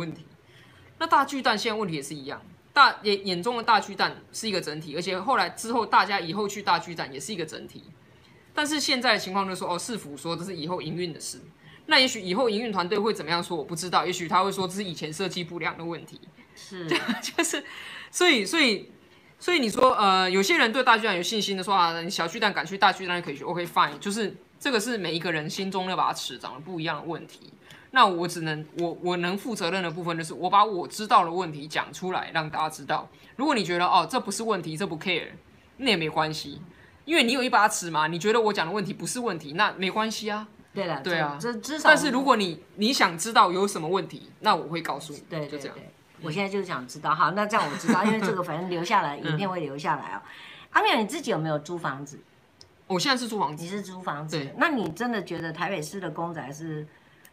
问题。那大巨蛋现在问题也是一样，大眼眼中的大巨蛋是一个整体，而且后来之后大家以后去大巨蛋也是一个整体。但是现在的情况就是说，哦，市府说这是以后营运的事。那也许以后营运团队会怎么样说，我不知道。也许他会说这是以前设计不良的问题。是，就是，所以，所以，所以你说，呃，有些人对大巨蛋有信心的说啊，你小巨蛋敢去大巨蛋可以去，OK fine，就是这个是每一个人心中那把尺长得不一样的问题。那我只能，我我能负责任的部分就是我把我知道的问题讲出来，让大家知道。如果你觉得哦这不是问题，这不 care，那也没关系，因为你有一把尺嘛。你觉得我讲的问题不是问题，那没关系啊。对了，对啊，这至少。但是如果你你想知道有什么问题，那我会告诉你。对，对，对，就这样。我现在就是想知道，好，那这样我知道，因为这个反正留下来，影片会留下来哦。阿妙，你自己有没有租房子？我现在是租房子。你是租房子？那你真的觉得台北市的公宅是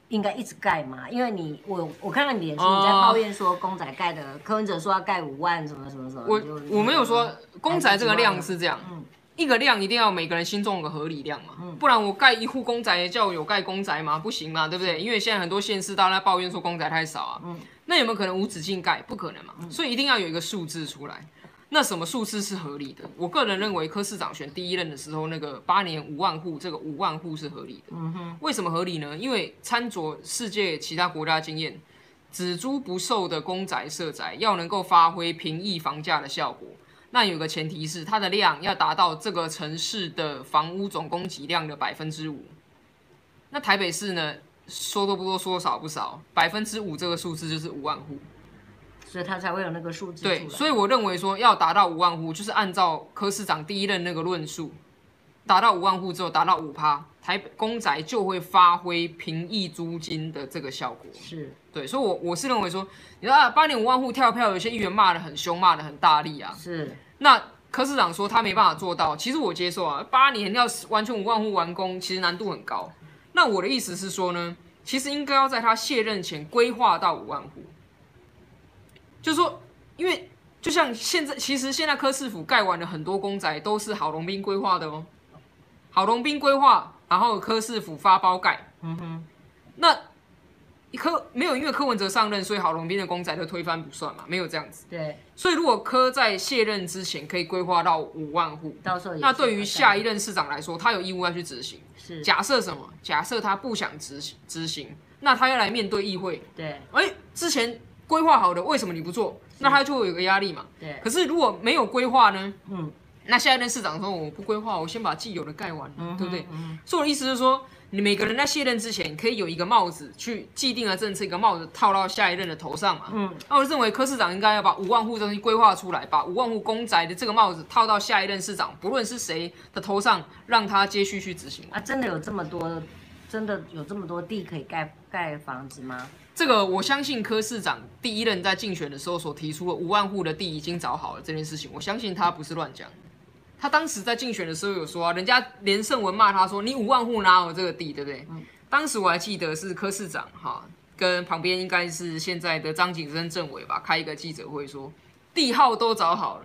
应该一直盖嘛？因为你我我看到你脸书你在抱怨说公仔盖的，柯文哲说要盖五万什么什么什么。我我没有说公仔这个量是这样。嗯。一个量一定要每个人心中有个合理量嘛，不然我盖一户公仔叫我有盖公仔嘛？不行嘛，对不对？因为现在很多县市大家抱怨说公仔太少啊，那有没有可能无止境盖？不可能嘛，所以一定要有一个数字出来。那什么数字是合理的？我个人认为柯市长选第一任的时候，那个八年五万户，这个五万户是合理的。嗯哼为什么合理呢？因为参照世界其他国家经验，只租不售的公宅社宅要能够发挥平抑房价的效果。那有个前提是，它的量要达到这个城市的房屋总供给量的百分之五。那台北市呢，说多不多，说少不少，百分之五这个数字就是五万户，所以它才会有那个数字。对，所以我认为说要达到五万户，就是按照柯市长第一任那个论述，达到五万户之后，达到五趴，台北公宅就会发挥平抑租金的这个效果。是。对，所以我，我我是认为说，你说啊，八点五万户跳票，有些议员骂的很凶，骂的很大力啊。是。那柯市长说他没办法做到，其实我接受啊。八年要完全五万户完工，其实难度很高。那我的意思是说呢，其实应该要在他卸任前规划到五万户。就是说，因为就像现在，其实现在柯市府盖完了很多公宅，都是郝龙斌规划的哦。郝龙斌规划，然后柯市府发包盖。嗯哼。那。柯没有，因为柯文哲上任，所以郝龙斌的公仔就推翻不算嘛，没有这样子。对。所以如果柯在卸任之前可以规划到五万户，到时候那对于下一任市长来说，他有义务要去执行。是。假设什么？假设他不想执行执行，那他要来面对议会。对。哎、欸，之前规划好的，为什么你不做？那他就会有个压力嘛。对。可是如果没有规划呢？嗯。那下一任市长说我不规划，我先把既有的盖完，嗯、对不对？嗯。所以我的意思是说。你每个人在卸任之前，可以有一个帽子去既定的政策，一个帽子套到下一任的头上嘛。嗯，那我认为柯市长应该要把五万户东西规划出来，把五万户公宅的这个帽子套到下一任市长，不论是谁的头上，让他接续去执行。啊，真的有这么多，真的有这么多地可以盖盖房子吗？这个我相信柯市长第一任在竞选的时候所提出的五万户的地已经找好了这件事情，我相信他不是乱讲。他当时在竞选的时候有说啊，人家连胜文骂他说，你五万户哪有这个地，对不对？嗯、当时我还记得是柯市长哈，跟旁边应该是现在的张景生政委吧，开一个记者会说，地号都找好了，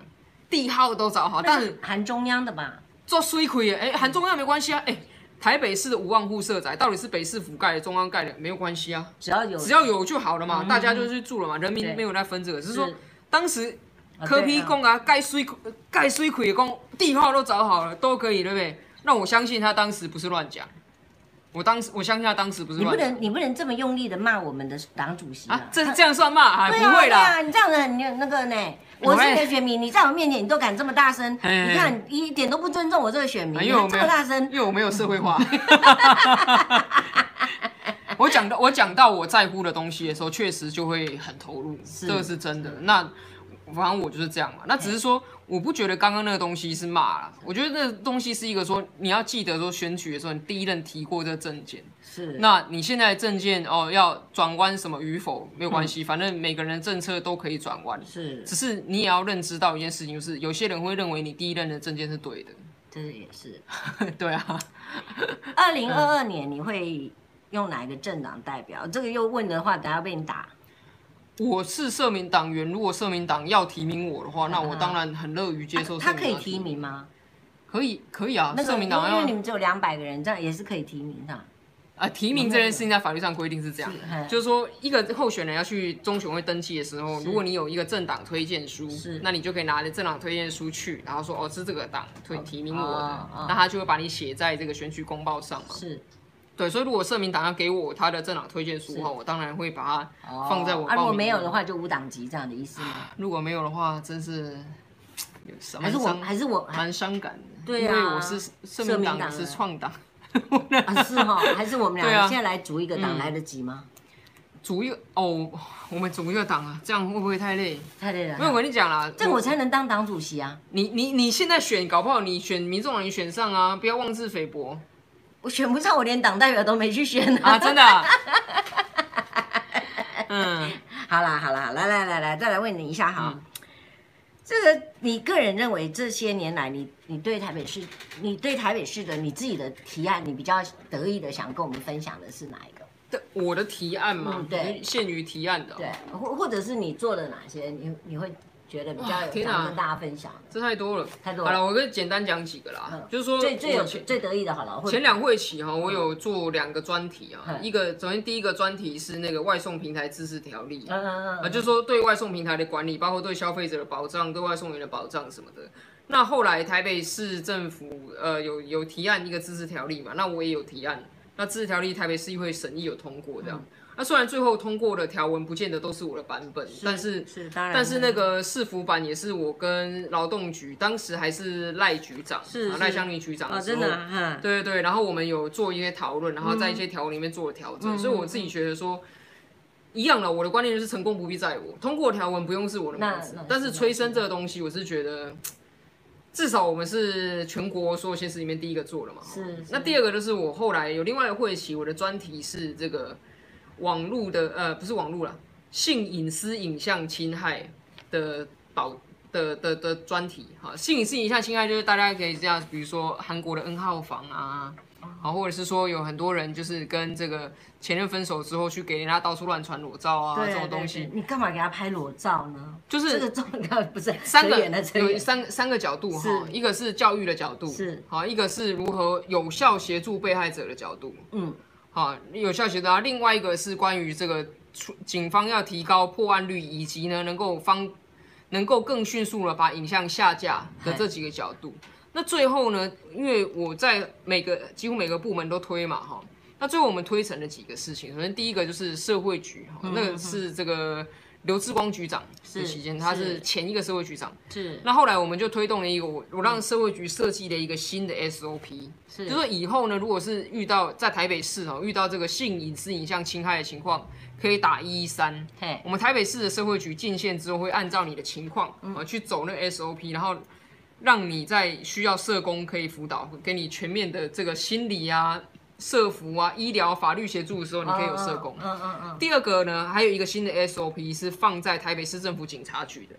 地号都找好，但是含中央的吧？做水亏哎，含中央没关系啊，哎，台北市的五万户社宅到底是北市府盖的，中央盖的，没有关系啊，只要有只要有就好了嘛，嗯、大家就去住了嘛，人民没有在分这个，只是说当时。柯 P 讲啊，盖水盖水鬼供地号都找好了，都可以，对不对？那我相信他当时不是乱讲，我当时我相信他当时不是。你不能你不能这么用力的骂我们的党主席啊！啊这这样算骂还、啊、不会啦。对啊，你这样子很那个呢。我是你的选民，你在我面前你都敢这么大声，你看一点都不尊重我这个选民，这么大声，因为我没有社会化。我讲到我讲到我在乎的东西的时候，确实就会很投入，这个是真的。那。反正我就是这样嘛，那只是说，我不觉得刚刚那个东西是骂了，我觉得那个东西是一个说，你要记得说，选举的时候你第一任提过这个政见，是，那你现在政见哦要转弯什么与否没有关系，反正每个人的政策都可以转弯，是，只是你也要认知到一件事情，就是有些人会认为你第一任的政见是对的，这也是，对啊，二零二二年你会用哪一个政党代表？这个又问的话，等下被你打。我是社民党员，如果社民党要提名我的话，那我当然很乐于接受。他可以提名吗？可以，可以啊。那社民党因为你们只有两百个人，这样也是可以提名的。啊，提名这件事情在法律上规定是这样的，就是说一个候选人要去中选会登记的时候，如果你有一个政党推荐书，那你就可以拿着政党推荐书去，然后说哦，是这个党推提名我的，那他就会把你写在这个选举公报上嘛。是，对，所以如果社民党要给我他的政党推荐书的话，我当然会把它放在我。如果没有的话，就无党籍这样的意思吗？如果没有的话，真是还是我还是我蛮伤感的，对因为我是社民党是创党。啊、是哈，还是我们俩 现在来组一个党来得及吗？组一个哦，我们组一个党啊，这样会不会太累？太累了。因为我跟你讲啦，这样我才能当党主席啊。你你你现在选，搞不好你选民众党，你选上啊，不要妄自菲薄。我选不上，我连党代表都没去选啊，真的、好啦好啦，来来来来，再来问你一下哈。嗯这个你个人认为这些年来你，你你对台北市，你对台北市的你自己的提案，你比较得意的想跟我们分享的是哪一个？对，我的提案嘛，嗯、对，限于提案的、哦，对，或或者是你做了哪些，你你会。觉得比较有想跟大家分享，这太多了，太多了。好了，我跟简单讲几个啦，就是说最最有最得意的，好了，前两会期哈，我有做两个专题啊，一个首先第一个专题是那个外送平台自治条例，嗯嗯嗯，啊，就是说对外送平台的管理，包括对消费者的保障、对外送员的保障什么的。那后来台北市政府呃有有提案一个自治条例嘛，那我也有提案，那自治条例台北市议会审议有通过这样。那虽然最后通过的条文不见得都是我的版本，是但是，是但是那个市府版也是我跟劳动局当时还是赖局长，是赖香林局长的时候，哦啊、对对对，然后我们有做一些讨论，然后在一些条文里面做了调整，嗯、所以我自己觉得说，一样的，我的观念就是成功不必在我，通过条文不用是我的名字，但是催生这个东西，我是觉得至少我们是全国所有县市里面第一个做了嘛，是，是。那第二个就是我后来有另外一个会期，我的专题是这个。网络的呃不是网络啦，性隐私影像侵害的保的的的专题哈，性隐私影像侵害就是大家可以这样，比如说韩国的 N 号房啊，好，或者是说有很多人就是跟这个前任分手之后去给人家到处乱传裸照啊，这种东西，你干嘛给他拍裸照呢？就是这个重要不是三个有三三个角度哈，一个是教育的角度是。好，一个是如何有效协助被害者的角度，嗯。好，有效协助。另外一个是关于这个警方要提高破案率，以及呢能够方能够更迅速的把影像下架的这几个角度。那最后呢，因为我在每个几乎每个部门都推嘛，哈。那最后我们推成了几个事情。首先第一个就是社会局，哈，那个是这个。刘志光局长的期间，他是前一个社会局长。是。那后来我们就推动了一个，我我让社会局设计了一个新的 SOP，是。就说以后呢，如果是遇到在台北市哦，遇到这个性隐私影像侵害的情况，可以打一一三。嘿。我们台北市的社会局进线之后，会按照你的情况啊去走那个 SOP，然后让你在需要社工可以辅导，给你全面的这个心理啊。社服啊，医疗、法律协助的时候，你可以有社工。嗯嗯嗯。第二个呢，还有一个新的 SOP 是放在台北市政府警察局的。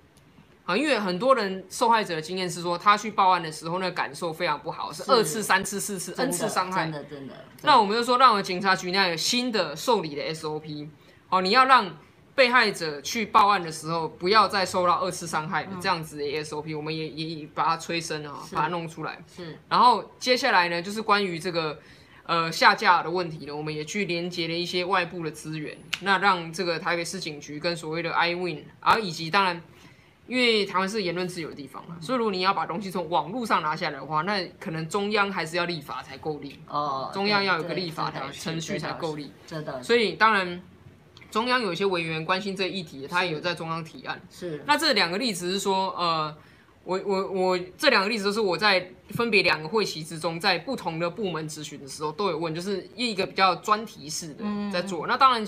啊，因为很多人受害者的经验是说，他去报案的时候，那感受非常不好，是二次、三次、四次、N 次伤害。真的真的。那我们就说，让我们警察局那有新的受理的 SOP。哦，你要让被害者去报案的时候，不要再受到二次伤害的这样子的 SOP，我们也也把它催生啊，把它弄出来。是。然后接下来呢，就是关于这个。呃，下架的问题呢，我们也去连接了一些外部的资源，那让这个台北市警局跟所谓的 iWin，而以及当然，因为台湾是言论自由的地方嘛，所以如果你要把东西从网络上拿下来的话，那可能中央还是要立法才够力哦，中央要有个立法的程序才够力，真的。所以当然，中央有一些委员关心这个议题，他也有在中央提案。是。那这两个例子是说，呃。我我我这两个例子都是我在分别两个会期之中，在不同的部门咨询的时候都有问，就是一个比较专题式的在做。嗯、那当然，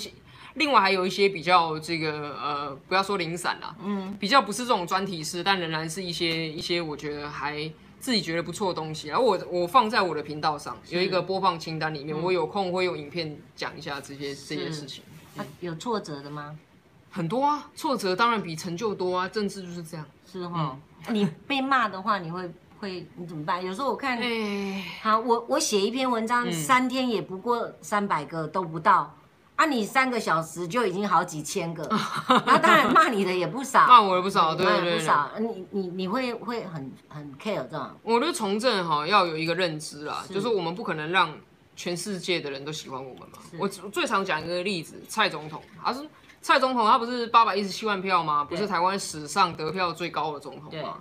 另外还有一些比较这个呃，不要说零散啦，嗯，比较不是这种专题式，但仍然是一些一些我觉得还自己觉得不错的东西。然后我我放在我的频道上有一个播放清单里面，嗯、我有空会用影片讲一下这些这些事情。啊、有挫折的吗？很多啊，挫折当然比成就多啊，政治就是这样，是哈。嗯你被骂的话，你会会你怎么办？有时候我看，好，我我写一篇文章，三天也不过三百个都不到，啊，你三个小时就已经好几千个，然后当然骂你的也不少，骂我的不少，对对对，不少。你你你会会很很 care 这样？我觉得从政哈要有一个认知啦，就是我们不可能让全世界的人都喜欢我们嘛？我最常讲一个例子，蔡总统，他是蔡总统，他不是八百一十七万票吗？不是台湾史上得票最高的总统吗？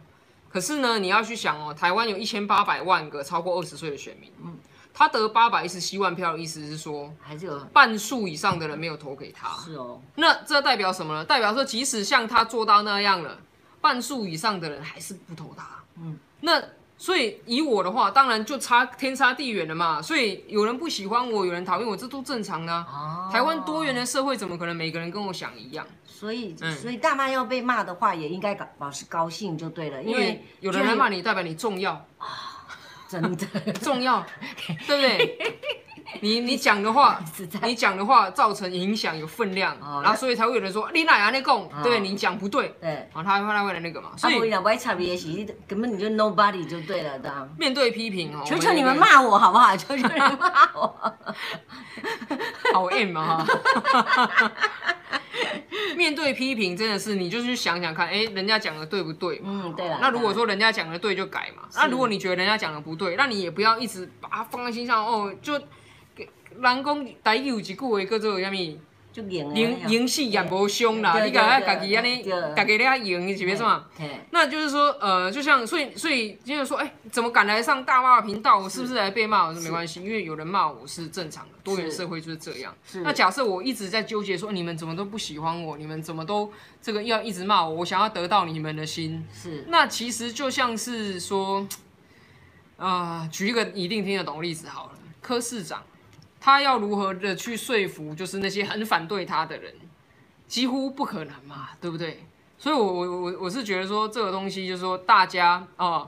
可是呢，你要去想哦，台湾有一千八百万个超过二十岁的选民，嗯，他得八百一十七万票的意思是说，还是有半数以上的人没有投给他。是哦，那这代表什么呢？代表说，即使像他做到那样了，半数以上的人还是不投他。嗯，那。所以以我的话，当然就差天差地远了嘛。所以有人不喜欢我，有人讨厌我，这都正常的啊。哦、台湾多元的社会，怎么可能每个人跟我想一样？所以，嗯、所以大妈要被骂的话，也应该搞保持高兴就对了。因为，因为有人来骂你，代表你重要啊，真的 重要，对不对？你你讲的话，你讲的话造成影响有分量，然后所以才会有人说你哪样那讲，对你讲不对，对，然后他他会来那个嘛。所以我讲差别是根本你就 nobody 就对了的。面对批评哦，求求你们骂我好不好？求求你们骂我，好 M 啊！面对批评真的是，你就去想想看，哎，人家讲的对不对？嗯，对了。那如果说人家讲的对就改嘛，那如果你觉得人家讲的不对，那你也不要一直把它放在心上哦，就。人讲台语有一句话叫做啥物？就赢赢死也无伤啦。你讲啊，家己安尼，家己咧赢是别说嘛。那就是说，呃，就像所以所以就是说，哎，怎么敢来上大妈频道？我是不是来被骂？我说没关系，因为有人骂我是正常的，多元社会就是这样。那假设我一直在纠结说，你们怎么都不喜欢我？你们怎么都这个要一直骂我？我想要得到你们的心。是。那其实就像是说，啊，举一个一定听得懂的例子好了，柯市长。他要如何的去说服，就是那些很反对他的人，几乎不可能嘛，对不对？所以我，我我我我是觉得说，这个东西就是说，大家啊，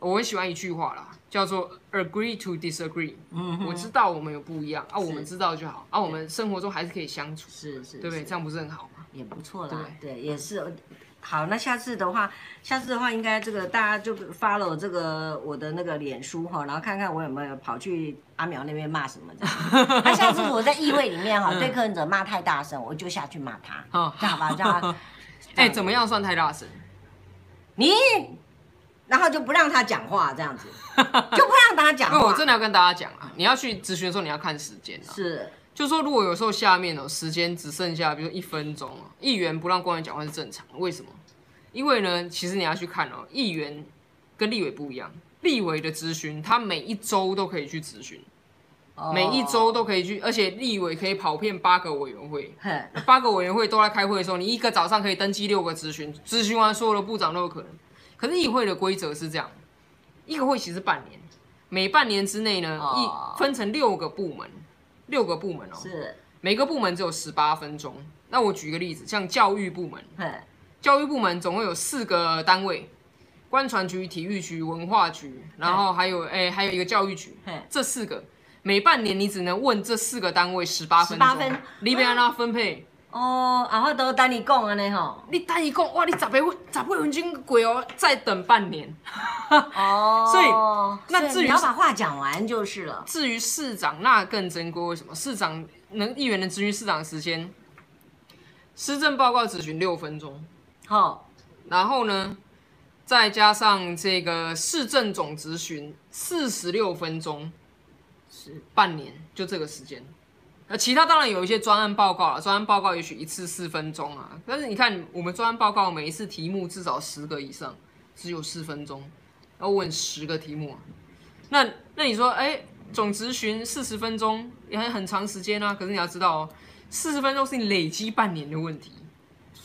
我很喜欢一句话啦，叫做 “agree to disagree”。嗯，我知道我们有不一样啊，我们知道就好啊，我们生活中还是可以相处，是是，对不对？这样不是很好吗？也不错啦，对，也是。好，那下次的话，下次的话，应该这个大家就 follow 这个我的那个脸书哈，然后看看我有没有跑去阿苗那边骂什么的。那下次我在议会里面哈，对柯文哲骂太大声，我就下去骂他。哦，这样好吧，这样。哎，怎么样算太大声？你，然后就不让他讲话，这样子，就不让他讲话。我真的要跟大家讲啊，你要去咨询的时候，你要看时间啊。是。就说如果有时候下面哦，时间只剩下比如一分钟，议员不让官员讲话是正常的。为什么？因为呢，其实你要去看哦，议员跟立委不一样，立委的咨询他每一周都可以去咨询，每一周都可以去，而且立委可以跑遍八个委员会，八个委员会都在开会的时候，你一个早上可以登记六个咨询，咨询完所有的部长都有可能。可是议会的规则是这样，一个会期是半年，每半年之内呢，一分成六个部门。六个部门哦，是每个部门只有十八分钟。那我举个例子，像教育部门，嘿教育部门总共有四个单位：观传局、体育局、文化局，然后还有哎嘿，还有一个教育局。嘿这四个每半年你只能问这四个单位十八分钟，分你别让他分配。哦，啊，我都等你讲安尼吼，你等你讲，哇，你十八分十八分钟过哦，再等半年。哦，所以那至于你要把话讲完就是了。至于市长，那更珍贵。为什么？市长能议员能咨询市长的时间，施政报告咨询六分钟，好，然后呢，再加上这个市政总咨询四十六分钟，是半年，就这个时间。那其他当然有一些专案报告了，专案报告也许一次四分钟啊。但是你看，我们专案报告每一次题目至少十个以上，只有四分钟，要问十个题目啊。那那你说，哎，总质询四十分钟也很很长时间啊。可是你要知道哦，四十分钟是你累积半年的问题。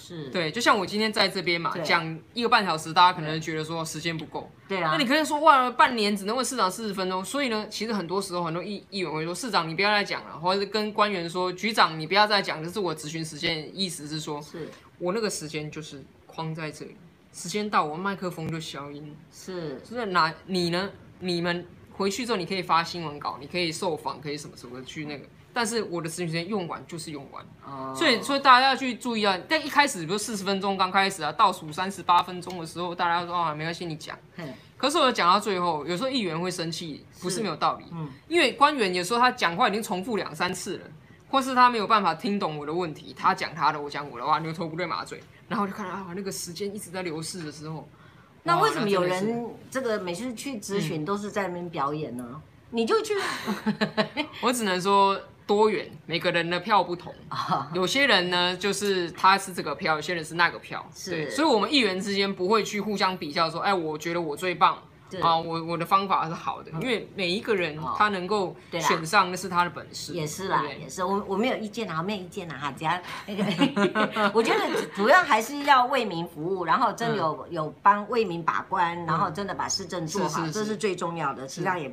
是对，就像我今天在这边嘛，讲一个半小时，大家可能觉得说时间不够。对啊。那你可以说哇，半年只能问市长四十分钟，所以呢，其实很多时候很多议议员会说，市长你不要再讲了，或者是跟官员说，局长你不要再讲，这是我咨询时间，意思是说，是我那个时间就是框在这里，时间到我麦克风就消音。是，就是那你呢？你们回去之后你可以发新闻稿，你可以受访，可以什么什么去那个。但是我的咨询时间用完就是用完，哦、所以所以大家要去注意啊。但一开始比如四十分钟刚开始啊，倒数三十八分钟的时候，大家说啊没关系，你讲。嘿可是我讲到最后，有时候议员会生气，不是没有道理。嗯、因为官员有时候他讲话已经重复两三次了，或是他没有办法听懂我的问题，他讲他的，我讲我的，哇，牛头不对马嘴。然后我就看到啊，那个时间一直在流逝的时候，那为什么有人这个每次去咨询都是在那边表演呢？你就去。我只能说多元，每个人的票不同。有些人呢，就是他是这个票，有些人是那个票。是，所以我们议员之间不会去互相比较，说，哎，我觉得我最棒。啊，我我的方法是好的，因为每一个人他能够选上，那是他的本事。也是啦，也是，我我没有意见啊，没有意见啊哈，只要那个，我觉得主要还是要为民服务，然后真有有帮为民把关，然后真的把市政做好，这是最重要的。其他也，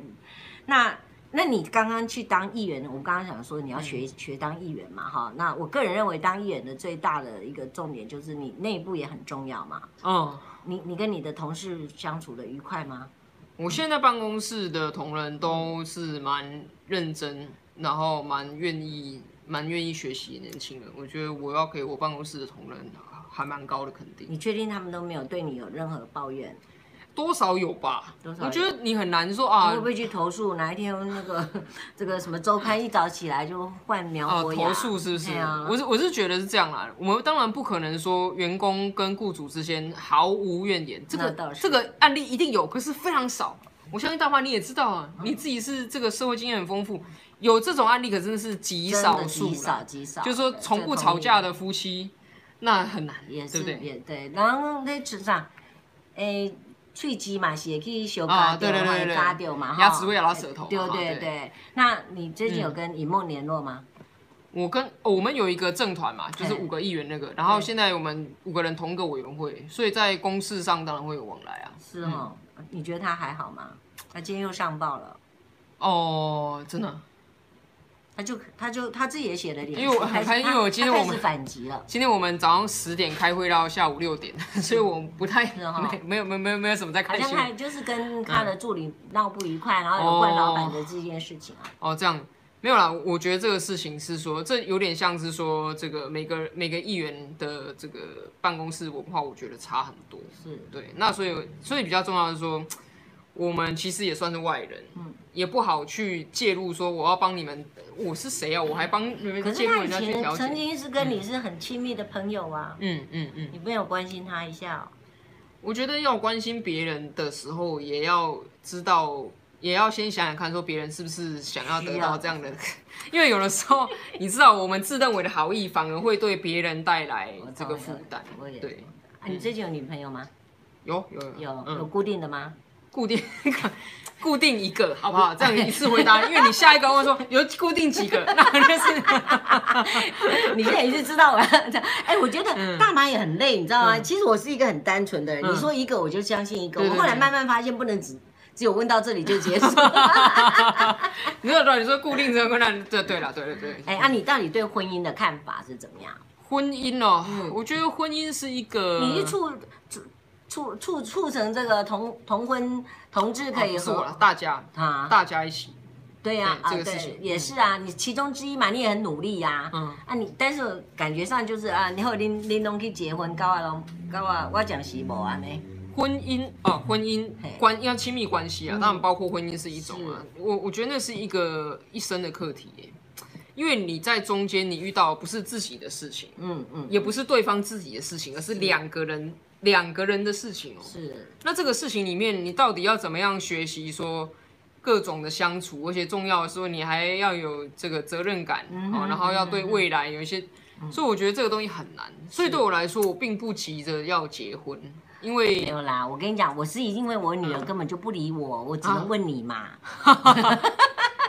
那那你刚刚去当议员，我刚刚想说你要学学当议员嘛哈，那我个人认为当议员的最大的一个重点就是你内部也很重要嘛。嗯。你你跟你的同事相处的愉快吗？我现在办公室的同仁都是蛮认真，然后蛮愿意、蛮愿意学习的年轻人。我觉得我要给我办公室的同仁还蛮高的肯定。你确定他们都没有对你有任何抱怨？多少有吧，多少有。我觉得你很难说啊。会不会去投诉？哪一天那个 这个什么周刊一早起来就换苗博雅？啊，投诉是不是？啊、我是我是觉得是这样啦。我们当然不可能说员工跟雇主之间毫无怨言，这个这个案例一定有，可是非常少。我相信大华你也知道啊，你自己是这个社会经验很丰富，有这种案例可真的是极少数，极少极少。就是说从不吵架的夫妻，那很难，也是对不对？也对。然后那职场，诶。喙齿嘛，是可以修嘎掉，会嘎掉嘛，牙齿会咬到舌头。对对对，那你最近有跟尹梦联络吗？我跟我们有一个政团嘛，就是五个议员那个，然后现在我们五个人同一个委员会，所以在公事上当然会有往来啊。是哦，你觉得他还好吗？他今天又上报了。哦，真的。他就他就他自己也写了点，因为我很开心，因为我今天我们反击了。今天我们早上十点开会到下午六点，所以我不太没有没有没有没有什么在开心。好像就是跟他的助理闹不愉快，然后有关老板的这件事情啊。哦，这样没有啦。我觉得这个事情是说，这有点像是说，这个每个每个议员的这个办公室文化，我觉得差很多。是对，那所以所以比较重要的是说，我们其实也算是外人，嗯，也不好去介入说我要帮你们。我是谁啊？我还帮你们介入人家去调曾经是跟你是很亲密的朋友啊。嗯嗯嗯，嗯，你没有关心他一下哦？我觉得要关心别人的时候，也要知道，也要先想想看，说别人是不是想要得到这样的。因为有的时候，你知道，我们自认为的好意，反而会对别人带来这个负担。对。啊，你最近有女朋友吗？有有有有，有固定的吗？固定一个。固定一个，好不好？这样一次回答，因为你下一个问说有固定几个，那就是你现在也是知道了。哎，我觉得大妈也很累，你知道吗？其实我是一个很单纯的人，你说一个我就相信一个。我后来慢慢发现，不能只只有问到这里就结束。你有道理，你说固定这个，那对对了，对对对。哎，那你到底对婚姻的看法是怎么样？婚姻哦，我觉得婚姻是一个你一处。促促促成这个同同婚同志可以和大家啊，大家一起，对呀啊，对，也是啊，你其中之一嘛，你也很努力呀，嗯。啊，你但是感觉上就是啊，你后林林东去结婚，搞啊拢搞啊，我讲是无安尼。婚姻啊，婚姻关要亲密关系啊，当然包括婚姻是一种啊，我我觉得那是一个一生的课题耶，因为你在中间你遇到不是自己的事情，嗯嗯，也不是对方自己的事情，而是两个人。两个人的事情哦，是。那这个事情里面，你到底要怎么样学习说各种的相处，而且重要的说，你还要有这个责任感，嗯、然后要对未来有一些，嗯、所以我觉得这个东西很难。所以对我来说，我并不急着要结婚，因为没有啦。我跟你讲，我是因为我女儿根本就不理我，嗯、我只能问你嘛。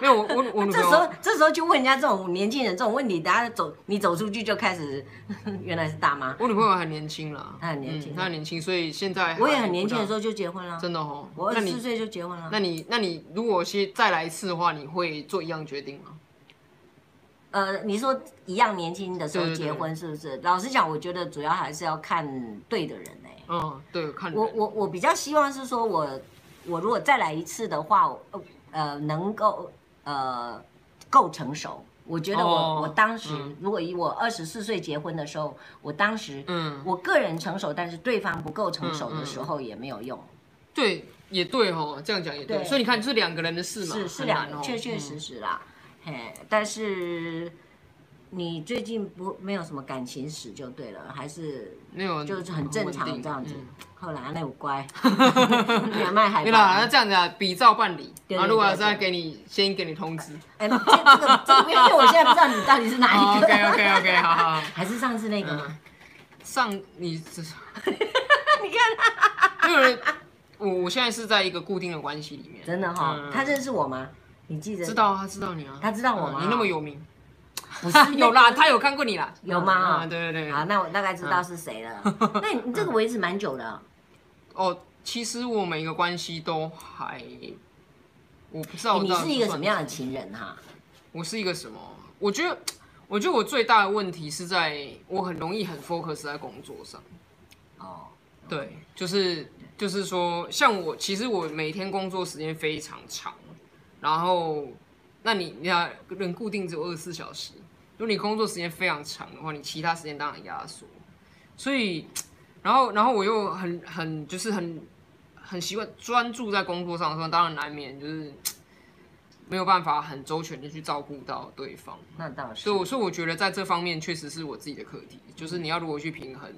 没有我我我这时候这时候就问人家这种年轻人这种问题，等下走你走出去就开始，原来是大妈。我女朋友很年轻了，她很年轻，她很年轻，所以现在我也很年轻的时候就结婚了，真的哦。我二十四岁就结婚了。那你那你如果先再来一次的话，你会做一样决定吗？呃，你说一样年轻的时候结婚是不是？老实讲，我觉得主要还是要看对的人哎。嗯，对，看我我我比较希望是说我我如果再来一次的话，呃，能够。呃，够成熟，我觉得我、oh, 我当时、嗯、如果以我二十四岁结婚的时候，我当时，嗯，我个人成熟，但是对方不够成熟的时候也没有用。对，也对哦，这样讲也对。对所以你看，这是两个人的事嘛，是是两个，确确实实啦。嘿，但是你最近不没有什么感情史就对了，还是没有，就是很正常这样子。后来那我乖，两卖还。对啦，那这样子啊，比照办理。啊，如果要再给你，先给你通知。哎，这个这个，因为我现在不知道你到底是哪一个。OK OK OK，好好。还是上次那个吗？上你这，你看，因为我我现在是在一个固定的关系里面。真的哈，他认识我吗？你记得？知道啊，他知道你啊。他知道我吗？你那么有名。不是 有啦，他有看过你啦，有吗？啊对对对。好，那我大概知道是谁了。那你这个维持蛮久的。哦，其实我每一个关系都还，我不知道。你是一个什么样的情人哈？我是一个什么？我觉得，我觉得我最大的问题是在我很容易很 focus 在工作上。哦，对，就是就是说，像我，其实我每天工作时间非常长，然后。那你你要人固定只有二十四小时，如果你工作时间非常长的话，你其他时间当然压缩。所以，然后然后我又很很就是很很习惯专注在工作上的时候，当然难免就是没有办法很周全的去照顾到对方。那倒是。所以，所以我觉得在这方面确实是我自己的课题，就是你要如何去平衡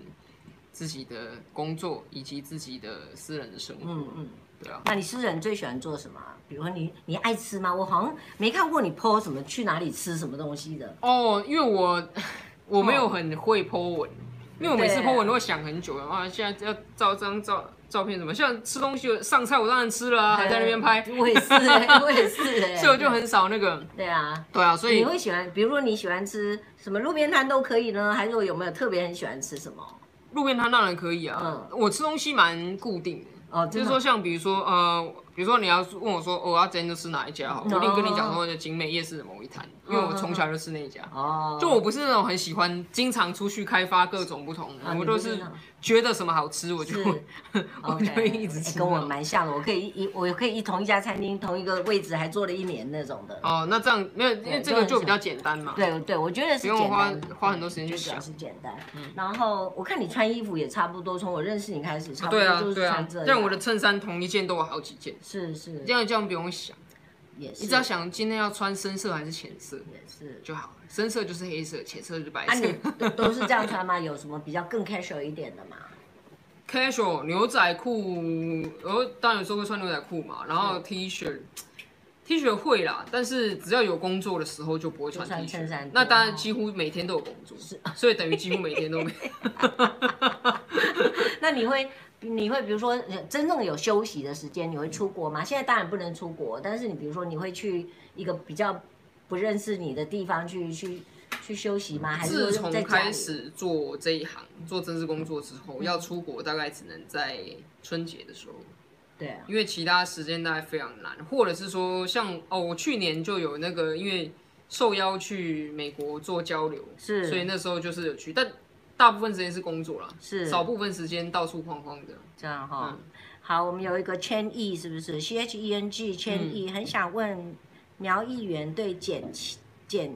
自己的工作以及自己的私人的生活。嗯嗯。对啊，那你私人最喜欢做什么？比如说你你爱吃吗？我好像没看过你 po 什么去哪里吃什么东西的。哦，因为我我没有很会 po 文，因为我每次 po 文都会想很久啊。现在要照张照照片什么，像吃东西上菜我当然吃了啊，还在那边拍。我也是，我也是，所以我就很少那个。对啊，对啊，所以你会喜欢，比如说你喜欢吃什么路边摊都可以呢？还是我有没有特别很喜欢吃什么？路边摊当然可以啊，嗯，我吃东西蛮固定的。哦，就是说像比如说呃，比如说你要问我说，我要今天就吃哪一家好，我一定跟你讲说就景美夜市的某一摊，因为我从小就吃那一家。哦，就我不是那种很喜欢经常出去开发各种不同的，我都是觉得什么好吃我就 我就会一直吃。跟我蛮像的，我可以一我可以一同一家餐厅同一个位置还坐了一年那种的。哦，那这样没有，因为这个就比较简单嘛。对对，我觉得是不用花花很多时间去想，是简单。嗯然后我看你穿衣服也差不多，从我认识你开始，差不多都是穿这样。我的衬衫同一件都有好几件，是是，这样这样不用想，也是，你只要想今天要穿深色还是浅色，也是就好了。深色就是黑色，浅色就是白色。啊，都是这样穿吗？有什么比较更 casual 一点的吗？casual 牛仔裤，我当然有时候会穿牛仔裤嘛，然后 T 恤，T 恤会啦，但是只要有工作的时候就不会穿 T 恤。那当然几乎每天都有工作，是，所以等于几乎每天都没。那你会？你会比如说真正有休息的时间，你会出国吗？现在当然不能出国，但是你比如说你会去一个比较不认识你的地方去去去休息吗？还是自从开始做这一行做政治工作之后，要出国大概只能在春节的时候。对啊，因为其他时间大概非常难，或者是说像哦，我去年就有那个因为受邀去美国做交流，是，所以那时候就是有去，但。大部分时间是工作啦，是少部分时间到处晃晃的。这样哈，嗯、好，我们有一个千亿，是不是？C H E N G 千亿，很想问苗议员对检检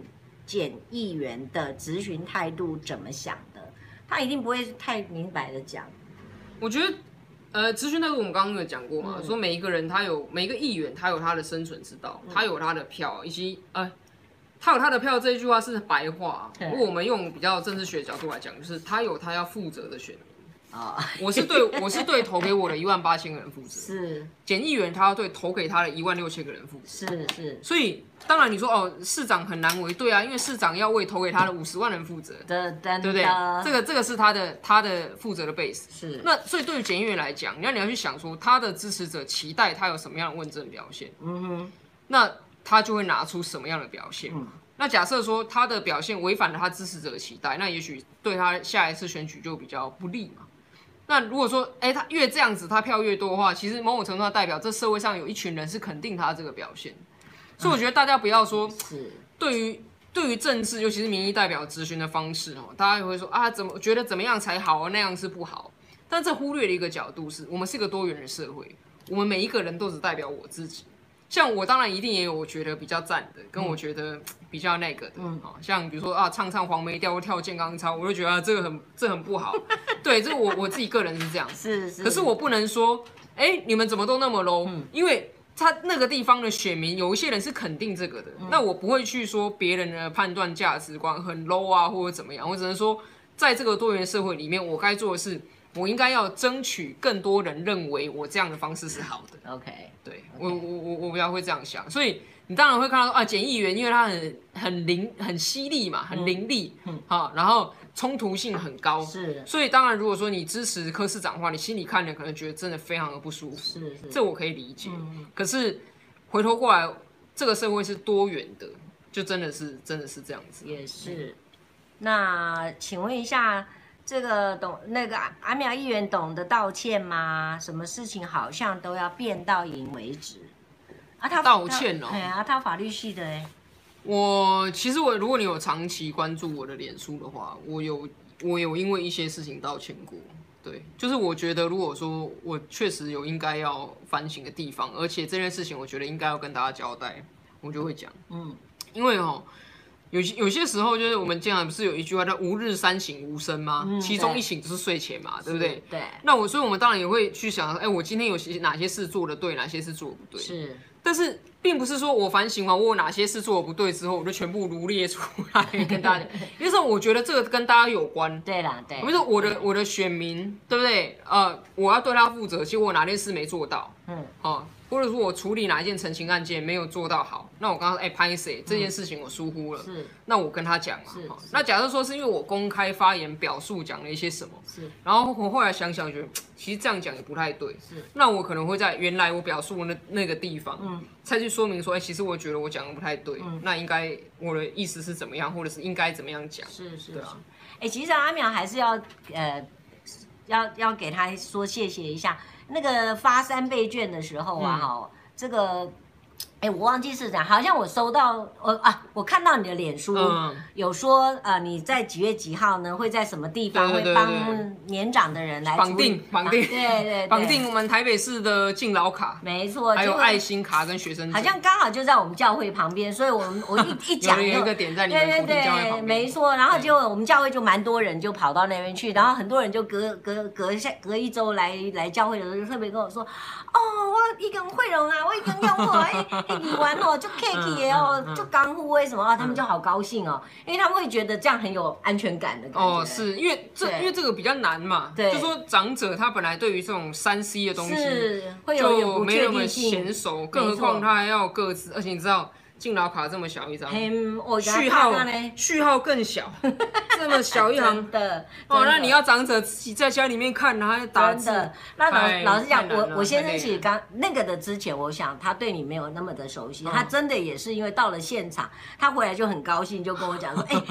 检议员的质询态度怎么想的？他一定不会太明白的讲。我觉得，呃，质询态度我们刚刚有讲过嘛，嗯、说每一个人他有每一个议员他有他的生存之道，他有他的票，以及呃。他有他的票这一句话是白话，如果我们用比较政治学的角度来讲，就是他有他要负责的选民啊。我是对我是对投给我的一万八千个人负责，是检议员他要对投给他的一万六千个人负责，是是。所以当然你说哦，市长很难为，对啊，因为市长要为投给他的五十万人负责，对不对？这个这个是他的他的负责的 base。是。那所以对于检议员来讲，你要你要去想说，他的支持者期待他有什么样的问政表现？嗯哼。那。他就会拿出什么样的表现？嗯、那假设说他的表现违反了他支持者的期待，那也许对他下一次选举就比较不利嘛。那如果说，哎、欸，他越这样子，他票越多的话，其实某种程度上代表这社会上有一群人是肯定他这个表现。所以我觉得大家不要说，对于对于政治，尤其是民意代表咨询的方式哦，大家也会说啊，怎么觉得怎么样才好，那样是不好。但这忽略了一个角度是，我们是一个多元的社会，我们每一个人都只代表我自己。像我当然一定也有我觉得比较赞的，跟我觉得比较那个的，嗯，像比如说啊，唱唱黄梅调或，跳健康操，我就觉得、啊、这个很这很不好。对，这个我我自己个人是这样，是是。可是我不能说，哎、欸，你们怎么都那么 low？、嗯、因为他那个地方的选民有一些人是肯定这个的，嗯、那我不会去说别人的判断价值观很 low 啊，或者怎么样，我只能说，在这个多元社会里面，我该做的是，我应该要争取更多人认为我这样的方式是好的。OK，对.我我我我比较会这样想，所以你当然会看到说啊，检议员因为他很很灵很犀利嘛，很凌厉，嗯，好、嗯，然后。冲突性很高，是，所以当然，如果说你支持柯市长的话，你心里看着可能觉得真的非常的不舒服，是是，这我可以理解。嗯、可是回头过来，这个社会是多元的，就真的是真的是这样子。也是。那请问一下，这个懂那个阿苗议员懂得道歉吗？什么事情好像都要辩到赢为止。啊，他道歉哦。对啊，他法律系的哎。我其实我，如果你有长期关注我的脸书的话，我有我有因为一些事情道歉过。对，就是我觉得如果说我确实有应该要反省的地方，而且这件事情我觉得应该要跟大家交代，我就会讲。嗯，因为哦，有些有些时候就是我们经常不是有一句话叫“吾日三省吾身”吗？嗯，其中一省就是睡前嘛，对不对？对。那我所以，我们当然也会去想，哎，我今天有些哪些事做的对，哪些事做的不对？是。但是并不是说我反省完我有哪些事做的不对之后，我就全部罗列出来 跟大家讲。因为说我觉得这个跟大家有关。对啦，对。比如说我的我的选民，对不对？呃，我要对他负责，其实我哪件事没做到？嗯，好。或者说我处理哪一件澄清案件没有做到好，那我刚刚哎拍谁这件事情我疏忽了，是，那我跟他讲嘛，是，那假设说是因为我公开发言表述讲了一些什么，是，然后我后来想想觉得其实这样讲也不太对，是，那我可能会在原来我表述的那那个地方，嗯，再去说明说，哎，其实我觉得我讲的不太对，嗯，那应该我的意思是怎么样，或者是应该怎么样讲，是是，对啊，哎，其实阿苗还是要呃要要给他说谢谢一下。那个发三倍券的时候啊，哈、嗯，这个。哎，我忘记是这样，好像我收到，我啊，我看到你的脸书、嗯、有说，呃，你在几月几号呢？会在什么地方会帮年长的人来绑定绑定，对对，绑定我们台北市的敬老卡，没错，还有爱心卡跟学生，好像刚好就在我们教会旁边，所以我们我一 一讲有一个点在里面，对对对，没错，然后就我们教会就蛮多人就跑到那边去，然后很多人就隔隔隔一下隔一周来来教会的时候，就特别跟我说，哦，我一个人会容啊，我一个人用过，哎。你玩哦，就 K K 哦，就刚护卫什么啊？他们就好高兴哦，因为他们会觉得这样很有安全感的感觉。哦，是因为这因为这个比较难嘛，对，就说长者他本来对于这种三 C 的东西是会有点不确定性，娴熟，更何况他还要各自，而且你知道。敬老卡这么小一张，序号序号更小，这么小一行。的哦，那你要长者自己在家里面看，然后打字。那老老实讲，我我先生其实刚那个的之前，我想他对你没有那么的熟悉，他真的也是因为到了现场，他回来就很高兴，就跟我讲说，哎。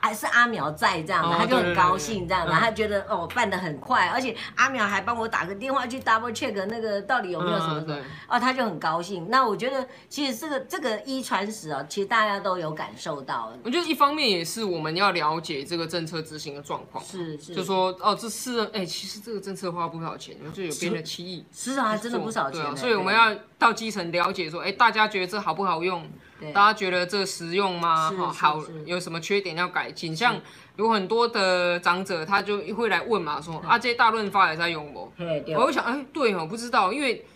还是阿苗在这样的，他就很高兴这样的，他觉得哦办的很快，而且阿苗还帮我打个电话去 double check 那个到底有没有什么什么，哦他就很高兴。那我觉得其实这个这个一传十啊，其实大家都有感受到。我觉得一方面也是我们要了解这个政策执行的状况，是是，就说哦这是哎其实这个政策花不少钱，就有变了七亿，是啊真的不少钱，所以我们要到基层了解说，哎大家觉得这好不好用？大家觉得这实用吗？好，有什么缺点要改进？像有很多的长者，他就会来问嘛，说啊，这些大润发也在用不？我会想，哎，对哦，不知道，因为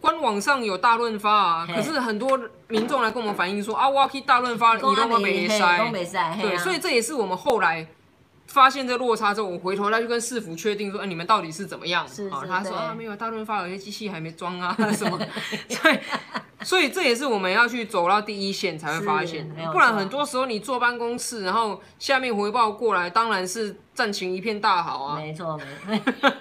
官网上有大润发啊，可是很多民众来跟我们反映说啊，我要去大润发，你都没塞，对，所以这也是我们后来。发现这落差之后，我回头再去跟市府确定说，哎、欸，你们到底是怎么样？是是啊，他说啊，没有，大润发有些机器还没装啊，什么？所以，所以这也是我们要去走到第一线才会发现，不然很多时候你坐办公室，然后下面回报过来，当然是战情一片大好啊。没错，没错。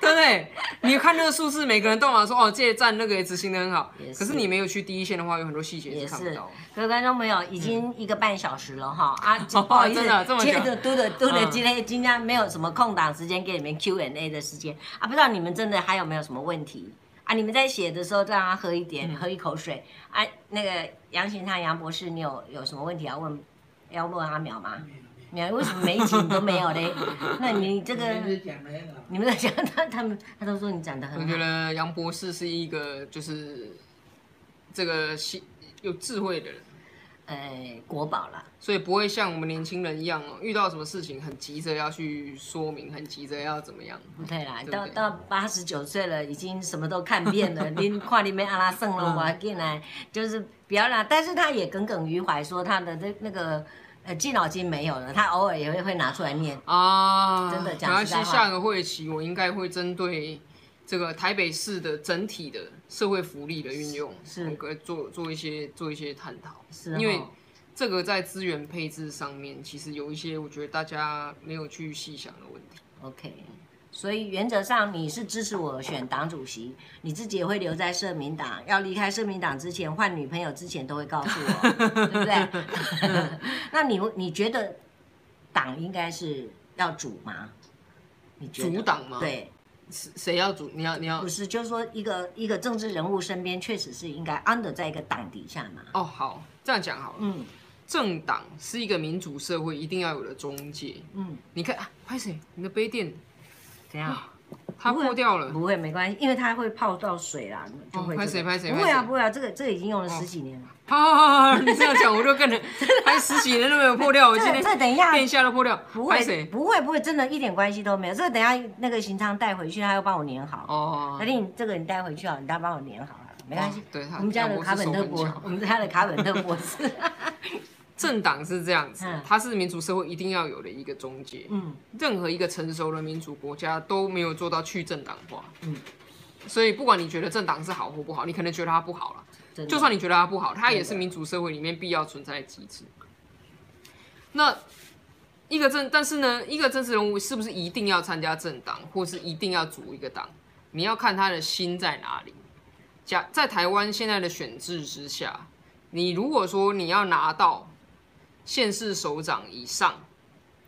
对不对？你看那个数字，每个人都嘛说哦，这些站那个也执行的很好。是可是你没有去第一线的话，有很多细节是看不到。各位观众朋友，已经一个半小时了哈、嗯、啊，不好意思，接着嘟的嘟的，今天今天没有什么空档时间给你们 Q&A 的时间啊，不知道你们真的还有没有什么问题啊？你们在写的时候，让他喝一点，嗯、喝一口水。啊，那个杨贤昌杨博士，你有有什么问题要问？要问阿苗吗？你为什么每一集都没有嘞？那你这个，你们在讲他，他们他都说你讲的很好。我觉得杨博士是一个就是这个有智慧的人。呃国宝了，所以不会像我们年轻人一样哦，遇到什么事情很急着要去说明，很急着要怎么样？不对啦，对对到到八十九岁了，已经什么都看遍了，连跨里面阿拉圣了，我还进来就是不要啦。但是他也耿耿于怀，说他的那那个呃敬老金没有了，他偶尔也会会拿出来念啊。真的讲实下个会期我应该会针对这个台北市的整体的。社会福利的运用是可以做做一些做一些探讨，是因为这个在资源配置上面，其实有一些我觉得大家没有去细想的问题。OK，所以原则上你是支持我选党主席，你自己也会留在社民党，要离开社民党之前换女朋友之前都会告诉我，对不对？那你你觉得党应该是要主吗？你主党吗？对。谁要主？你要你要不是，就是说一个一个政治人物身边确实是应该 under 在一个党底下嘛。哦，好，这样讲好了。嗯，政党是一个民主社会一定要有的中介。嗯，你看啊，拍谁？你的杯垫怎样？它破掉了。不会，没关系，因为它会泡到水啦，就会。拍谁？拍谁？不会啊，不会啊，这个这个已经用了十几年了。好好好好，你这样讲我就更能，还十几年都没有破掉。我今天这等一下一下都破掉，不会不会不会，真的一点关系都没有。这个等一下那个行昌带回去，他要帮我粘好。哦。那你这个你带回去啊，你再帮我粘好了，没关系。对，我们家的卡本特博，我们家的卡本特博士。政党是这样子，它是民主社会一定要有的一个中介。嗯。任何一个成熟的民主国家都没有做到去政党化。嗯。所以不管你觉得政党是好或不好，你可能觉得它不好了。就算你觉得它不好，它也是民主社会里面必要存在的机制。那一个政，但是呢，一个政治人物是不是一定要参加政党，或是一定要组一个党？你要看他的心在哪里。假在台湾现在的选制之下，你如果说你要拿到县市首长以上，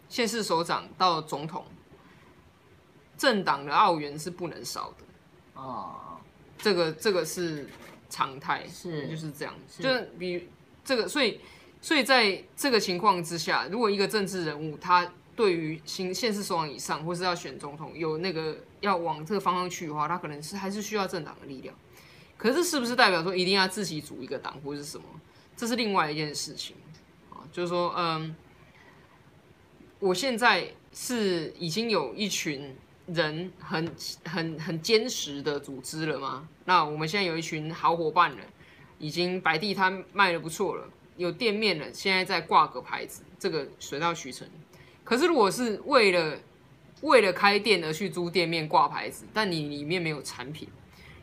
县市首长到总统，政党的澳元是不能少的。哦，这个这个是。常态是就是这样，是就是比这个，所以所以在这个情况之下，如果一个政治人物他对于新县市首长以上，或是要选总统，有那个要往这个方向去的话，他可能是还是需要政党的力量。可是是不是代表说一定要自己组一个党或是什么？这是另外一件事情啊，就是说，嗯，我现在是已经有一群。人很很很坚实的组织了吗？那我们现在有一群好伙伴了，已经摆地摊卖得不错了，有店面了，现在在挂个牌子，这个水到渠成。可是如果是为了为了开店而去租店面挂牌子，但你里面没有产品，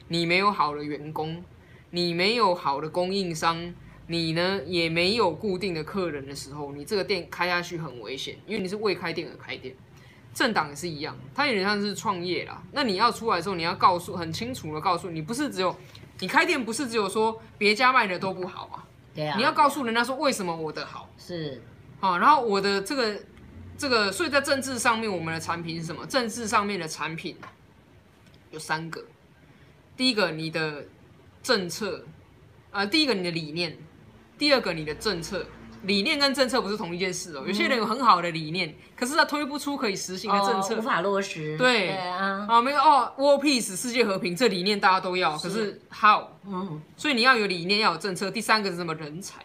你没有好的员工，你没有好的供应商，你呢也没有固定的客人的时候，你这个店开下去很危险，因为你是为开店而开店。政党也是一样，它有点像是创业啦。那你要出来的时候，你要告诉很清楚的告诉你，不是只有你开店，不是只有说别家卖的都不好啊。对啊。你要告诉人家说为什么我的好。是。好，然后我的这个这个，所以在政治上面，我们的产品是什么？政治上面的产品有三个。第一个，你的政策，呃，第一个你的理念，第二个你的政策。理念跟政策不是同一件事哦、喔。有些人有很好的理念，可是他推不出可以实行的政策，无法落实。对，啊，啊，没有哦，World Peace 世界和平这理念大家都要，可是 How？嗯，所以你要有理念，要有政策。第三个是什么？人才。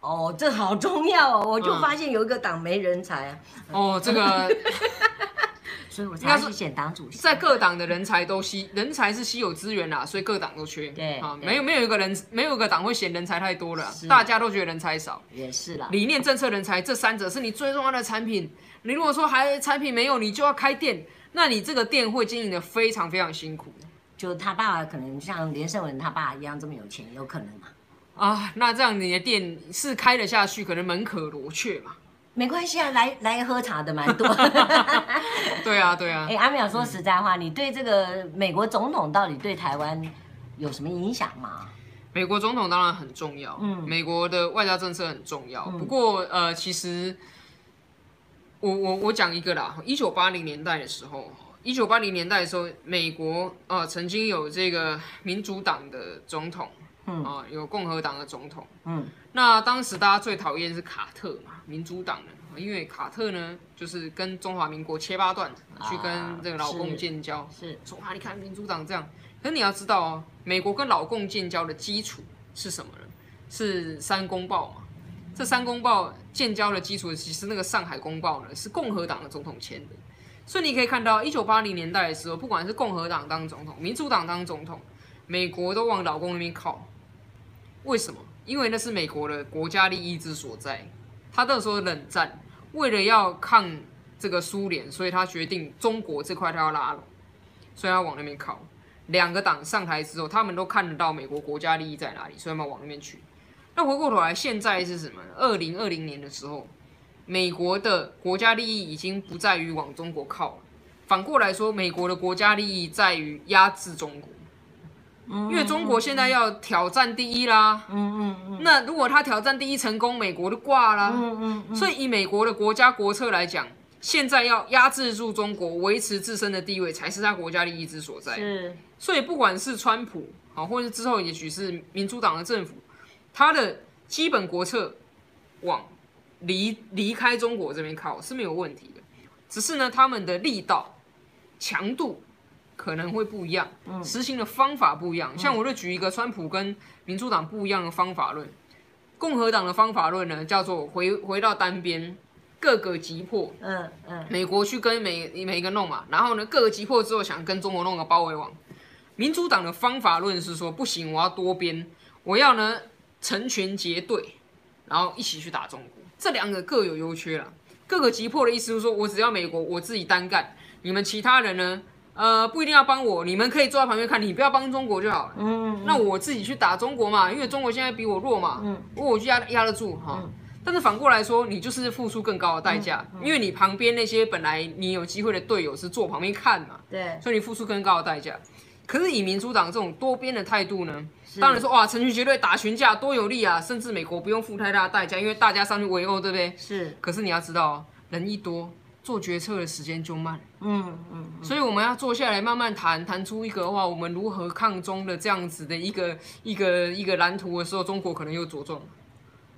哦，这好重要哦！我就发现有一个党没人才啊。哦，这个。所以我才去选党主席。在各党的人才都稀，人才是稀有资源啦，所以各党都缺。对啊，没有没有一个人，没有一个党会嫌人才太多了，大家都觉得人才少。也是啦。理念、政策、人才这三者是你最重要的产品。你如果说还产品没有，你就要开店，那你这个店会经营的非常非常辛苦。就他爸爸可能像连胜文他爸一样这么有钱，有可能吗？啊，那这样你的店是开得下去，可能门可罗雀嘛。没关系啊，来来喝茶的蛮多。对啊，对啊。哎，阿淼说实在话，嗯、你对这个美国总统到底对台湾有什么影响吗？美国总统当然很重要，嗯，美国的外交政策很重要。嗯、不过呃，其实我我我讲一个啦，一九八零年代的时候，一九八零年代的时候，美国呃曾经有这个民主党的总统，嗯啊、呃，有共和党的总统，嗯，那当时大家最讨厌是卡特嘛。民主党人，因为卡特呢，就是跟中华民国切八段，啊、去跟这个老共建交，是说啊，你看民主党这样。可是你要知道哦，美国跟老共建交的基础是什么呢？是三公报嘛，这三公报建交的基础，其实那个上海公报呢是共和党的总统签的。所以你可以看到，一九八零年代的时候，不管是共和党当总统，民主党当总统，美国都往老公那边靠。为什么？因为那是美国的国家利益之所在。他那时候冷战，为了要抗这个苏联，所以他决定中国这块他要拉拢，所以他往那边靠。两个党上台之后，他们都看得到美国国家利益在哪里，所以他们往那边去。那回过头来，现在是什么？二零二零年的时候，美国的国家利益已经不在于往中国靠了，反过来说，美国的国家利益在于压制中国。因为中国现在要挑战第一啦。嗯嗯嗯。那如果他挑战第一成功，美国就挂啦。嗯嗯。所以以美国的国家国策来讲。现在要压制住中国，维持自身的地位，才是他国家利益之所在。是，所以不管是川普啊，或者之后也许是民主党的政府，他的基本国策往离离开中国这边靠是没有问题的，只是呢，他们的力道、强度可能会不一样，实行的方法不一样。像我就举一个川普跟民主党不一样的方法论，共和党的方法论呢，叫做回回到单边。各个击破，嗯嗯，美国去跟每每一个弄嘛，然后呢，各个击破之后想跟中国弄个包围网。民主党的方法论是说不行，我要多边，我要呢成群结队，然后一起去打中国。这两个各有优缺了。各个击破的意思是说我只要美国我自己单干，你们其他人呢，呃，不一定要帮我，你们可以坐在旁边看，你不要帮中国就好了。嗯，嗯，那我自己去打中国嘛，因为中国现在比我弱嘛，嗯，我我就压压得住哈。嗯但是反过来说，你就是付出更高的代价，因为你旁边那些本来你有机会的队友是坐旁边看嘛，对，所以你付出更高的代价。可是以民主党这种多边的态度呢，当然说哇，成群结队打群架多有利啊，甚至美国不用付太大的代价，因为大家上去围殴，对不对？是。可是你要知道，人一多，做决策的时间就慢。嗯嗯。所以我们要坐下来慢慢谈，谈出一个话，我们如何抗中的这样子的一个一个一个蓝图的时候，中国可能又着重。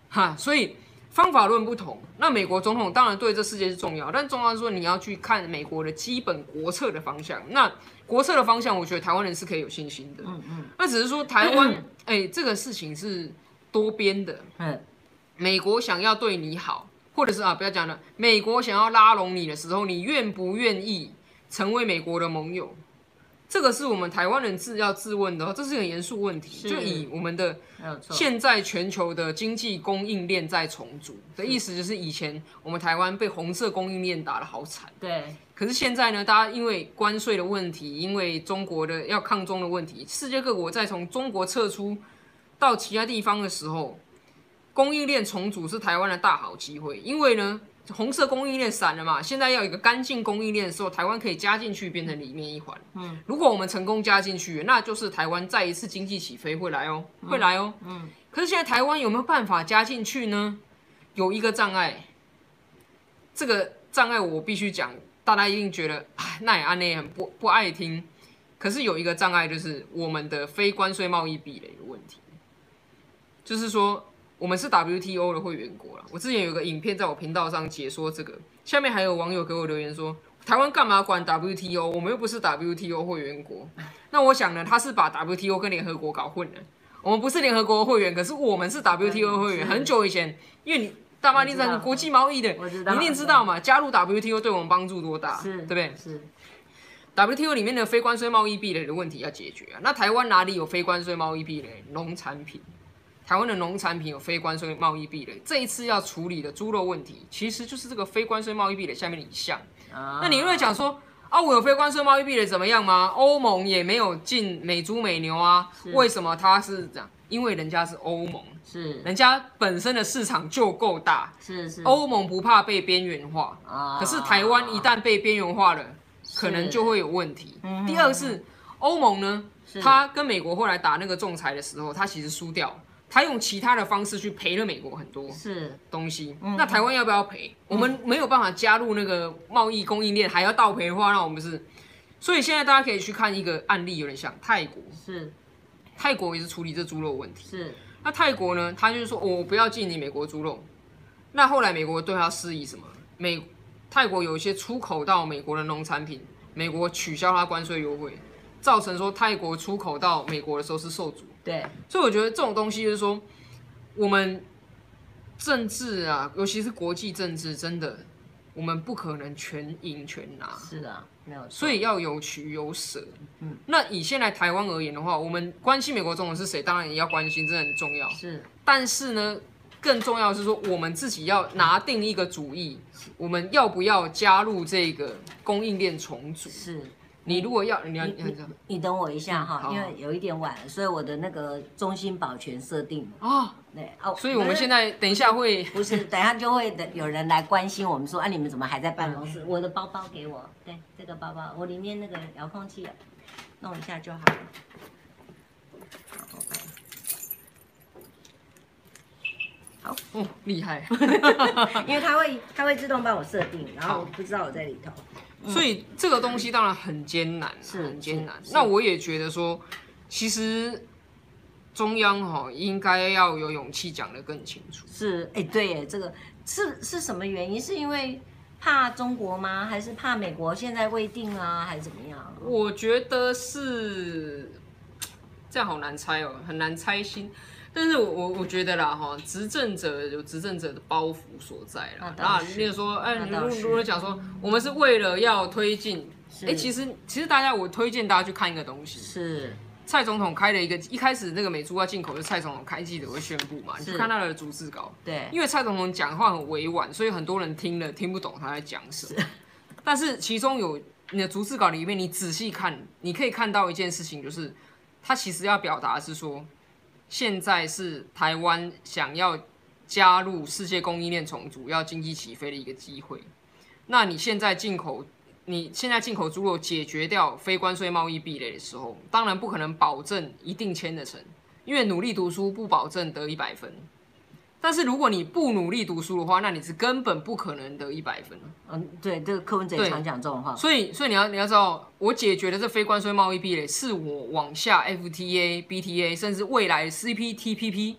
哈，所以。方法论不同，那美国总统当然对这世界是重要，但重要是说你要去看美国的基本国策的方向。那国策的方向，我觉得台湾人是可以有信心的。嗯嗯。那只是说台湾，哎，这个事情是多边的。嗯。美国想要对你好，或者是啊，不要讲了，美国想要拉拢你的时候，你愿不愿意成为美国的盟友？这个是我们台湾人自要自问的，这是一个严肃问题。就以我们的现在全球的经济供应链在重组的意思，就是以前我们台湾被红色供应链打得好惨。对。可是现在呢，大家因为关税的问题，因为中国的要抗中的问题，世界各国在从中国撤出到其他地方的时候，供应链重组是台湾的大好机会，因为呢。红色供应链散了嘛？现在要有一个干净供应链的时候，台湾可以加进去，变成里面一环。嗯，如果我们成功加进去，那就是台湾再一次经济起飞会来哦，会来哦。嗯，可是现在台湾有没有办法加进去呢？有一个障碍，这个障碍我必须讲，大家一定觉得哎，那也安内很不不爱听。可是有一个障碍，就是我们的非关税贸易壁垒的问题，就是说。我们是 WTO 的会员国了。我之前有个影片在我频道上解说这个，下面还有网友给我留言说：“台湾干嘛管 WTO？我们又不是 WTO 会员国。”那我想呢，他是把 WTO 跟联合国搞混了。我们不是联合国会员，可是我们是 WTO 会员。很久以前，因为你大妈你是国际贸易的，你一定知道嘛？加入 WTO 对我们帮助多大，对不对？是 WTO 里面的非关税贸易壁垒的问题要解决啊。那台湾哪里有非关税贸易壁垒？农产品。台湾的农产品有非关税贸易壁垒，这一次要处理的猪肉问题，其实就是这个非关税贸易壁垒下面的一项。啊、那你会讲说，啊，我有非关税贸易壁垒怎么样吗？欧盟也没有进美猪美牛啊，为什么它是这样？因为人家是欧盟，是人家本身的市场就够大，是是。欧盟不怕被边缘化，啊、可是台湾一旦被边缘化了，可能就会有问题。嗯、第二是欧盟呢，是他跟美国后来打那个仲裁的时候，他其实输掉。他用其他的方式去赔了美国很多是东西，嗯、那台湾要不要赔？嗯、我们没有办法加入那个贸易供应链，还要倒赔的话，那我们是。所以现在大家可以去看一个案例，有点像泰国，是泰国也是处理这猪肉问题。是那泰国呢，他就是说我不要进你美国猪肉。那后来美国对他施以什么？美泰国有一些出口到美国的农产品，美国取消他关税优惠，造成说泰国出口到美国的时候是受阻。对，所以我觉得这种东西就是说，我们政治啊，尤其是国际政治，真的我们不可能全赢全拿。是的，没有错。所以要有取有舍。嗯，那以现在台湾而言的话，我们关心美国总统是谁，当然也要关心，这很重要。是，但是呢，更重要的是说，我们自己要拿定一个主意，我们要不要加入这个供应链重组？是。你如果要，你要你你，你等我一下哈，嗯、因为有一点晚了，所以我的那个中心保全设定哦，对哦，所以我们现在等一下会不是等一下就会有人来关心我们说，啊，你们怎么还在办公室？嗯、我的包包给我，对，这个包包我里面那个遥控器弄一下就好了。好，哦，厉害，因为它会它会自动帮我设定，然后我不知道我在里头。所以这个东西当然很艰难，是很艰难。那我也觉得说，其实中央哈应该要有勇气讲得更清楚。是，哎、欸，对，哎，这个是是什么原因？是因为怕中国吗？还是怕美国现在未定啊？还是怎么样？我觉得是这样，好难猜哦，很难猜心。但是我我我觉得啦哈，执政者有执政者的包袱所在啦。那例如说，哎，你如如果讲说，我们是为了要推进，哎，其实其实大家我推荐大家去看一个东西，是蔡总统开了一个一开始那个美猪要进口，就蔡总统开记者会宣布嘛，你去看他的逐字稿。对，因为蔡总统讲话很委婉，所以很多人听了听不懂他在讲什么。但是其中有你的逐字稿里面，你仔细看，你可以看到一件事情，就是他其实要表达是说。现在是台湾想要加入世界供应链重组、要经济起飞的一个机会。那你现在进口，你现在进口猪肉解决掉非关税贸易壁垒的时候，当然不可能保证一定签得成，因为努力读书不保证得一百分。但是如果你不努力读书的话，那你是根本不可能得一百分。嗯，对，这个柯文哲也常讲这种话。所以，所以你要你要知道，我解决的这非关税贸易壁垒，是我往下 FTA、BTA，甚至未来 CPTPP，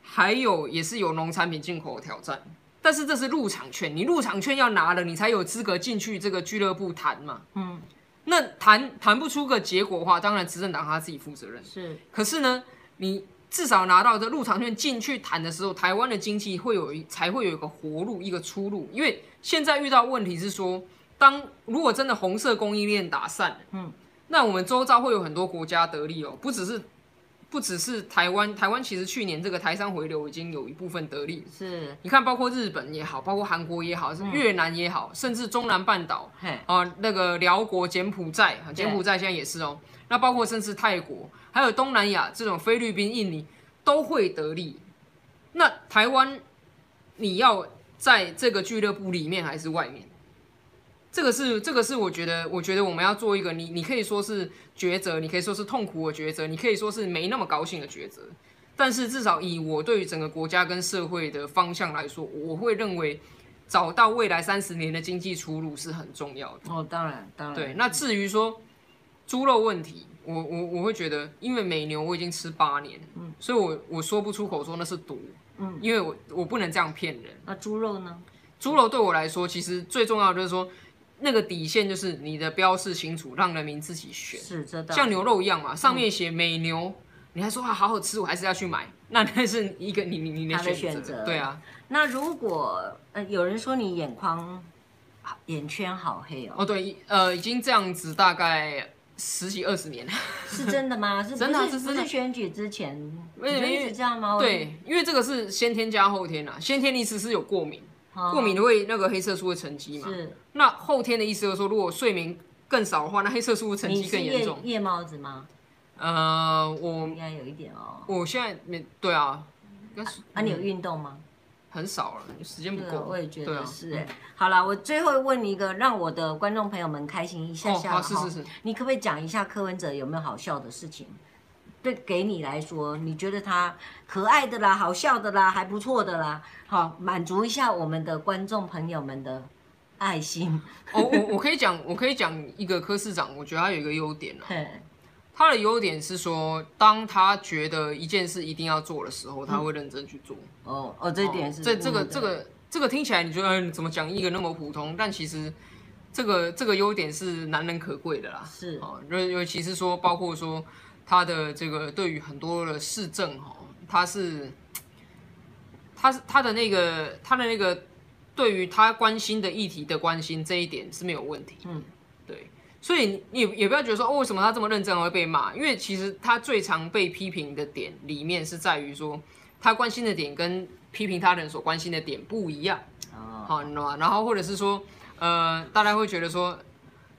还有也是有农产品进口的挑战。但是这是入场券，你入场券要拿了，你才有资格进去这个俱乐部谈嘛。嗯，那谈谈不出个结果的话，当然执政党他自己负责任。是，可是呢，你。至少拿到这入场券进去谈的时候，台湾的经济会有一才会有一个活路，一个出路。因为现在遇到问题是说，当如果真的红色供应链打散，嗯，那我们周遭会有很多国家得利哦，不只是不只是台湾，台湾其实去年这个台商回流已经有一部分得利，是，你看包括日本也好，包括韩国也好，是越南也好，甚至中南半岛，啊，那个辽国、柬埔寨，柬埔寨现在也是哦。那包括甚至泰国，还有东南亚这种菲律宾、印尼都会得利。那台湾，你要在这个俱乐部里面还是外面？这个是这个是我觉得，我觉得我们要做一个你你可以说是抉择，你可以说是痛苦的抉择，你可以说是没那么高兴的抉择。但是至少以我对于整个国家跟社会的方向来说，我会认为找到未来三十年的经济出路是很重要的。哦，当然，当然。对，那至于说。猪肉问题，我我我会觉得，因为美牛我已经吃八年，嗯，所以我我说不出口说那是毒，嗯，因为我我不能这样骗人。那猪肉呢？猪肉对我来说，其实最重要的就是说，那个底线就是你的标示清楚，让人民自己选。是真的像牛肉一样嘛，上面写美牛，嗯、你还说啊好好吃，我还是要去买，那那是一个你你你的选择。选择对啊。那如果呃有人说你眼眶眼圈好黑哦，哦对，呃已经这样子大概。十几二十年 是真的吗？是真的，是不是选举之前就一直这样吗？对，因为这个是先天加后天啊。先天你只是有过敏，过敏会那个黑色素会沉积嘛。是。那后天的意思就是说，如果睡眠更少的话，那黑色素会沉积更严重。夜猫子吗？呃，我应该有一点哦。我现在没对啊。啊，你有运动吗？很少了，时间不够。我也觉得是哎。好了，我最后问你一个，让我的观众朋友们开心一下下。好，是是是。你可不可以讲一下柯文哲有没有好笑的事情？对，给你来说，你觉得他可爱的啦，好笑的啦，还不错的啦，好，满足一下我们的观众朋友们的爱心。哦，我我可以讲，我可以讲一个科市长，我觉得他有一个优点他的优点是说，当他觉得一件事一定要做的时候，他会认真去做。哦哦，这一点是。这这个这个这个听起来你觉得，嗯，怎么讲一个那么普通？但其实这个这个优点是难能可贵的啦。是啊，尤尤其是说，包括说他的这个对于很多的市政哈，他是他是他的那个他的那个对于他关心的议题的关心这一点是没有问题。嗯，对，所以你也也不要觉得说哦，为什么他这么认真会被骂？因为其实他最常被批评的点里面是在于说他关心的点跟批评他人所关心的点不一样。哦，好，你知道吗？然后或者是说，呃，大家会觉得说。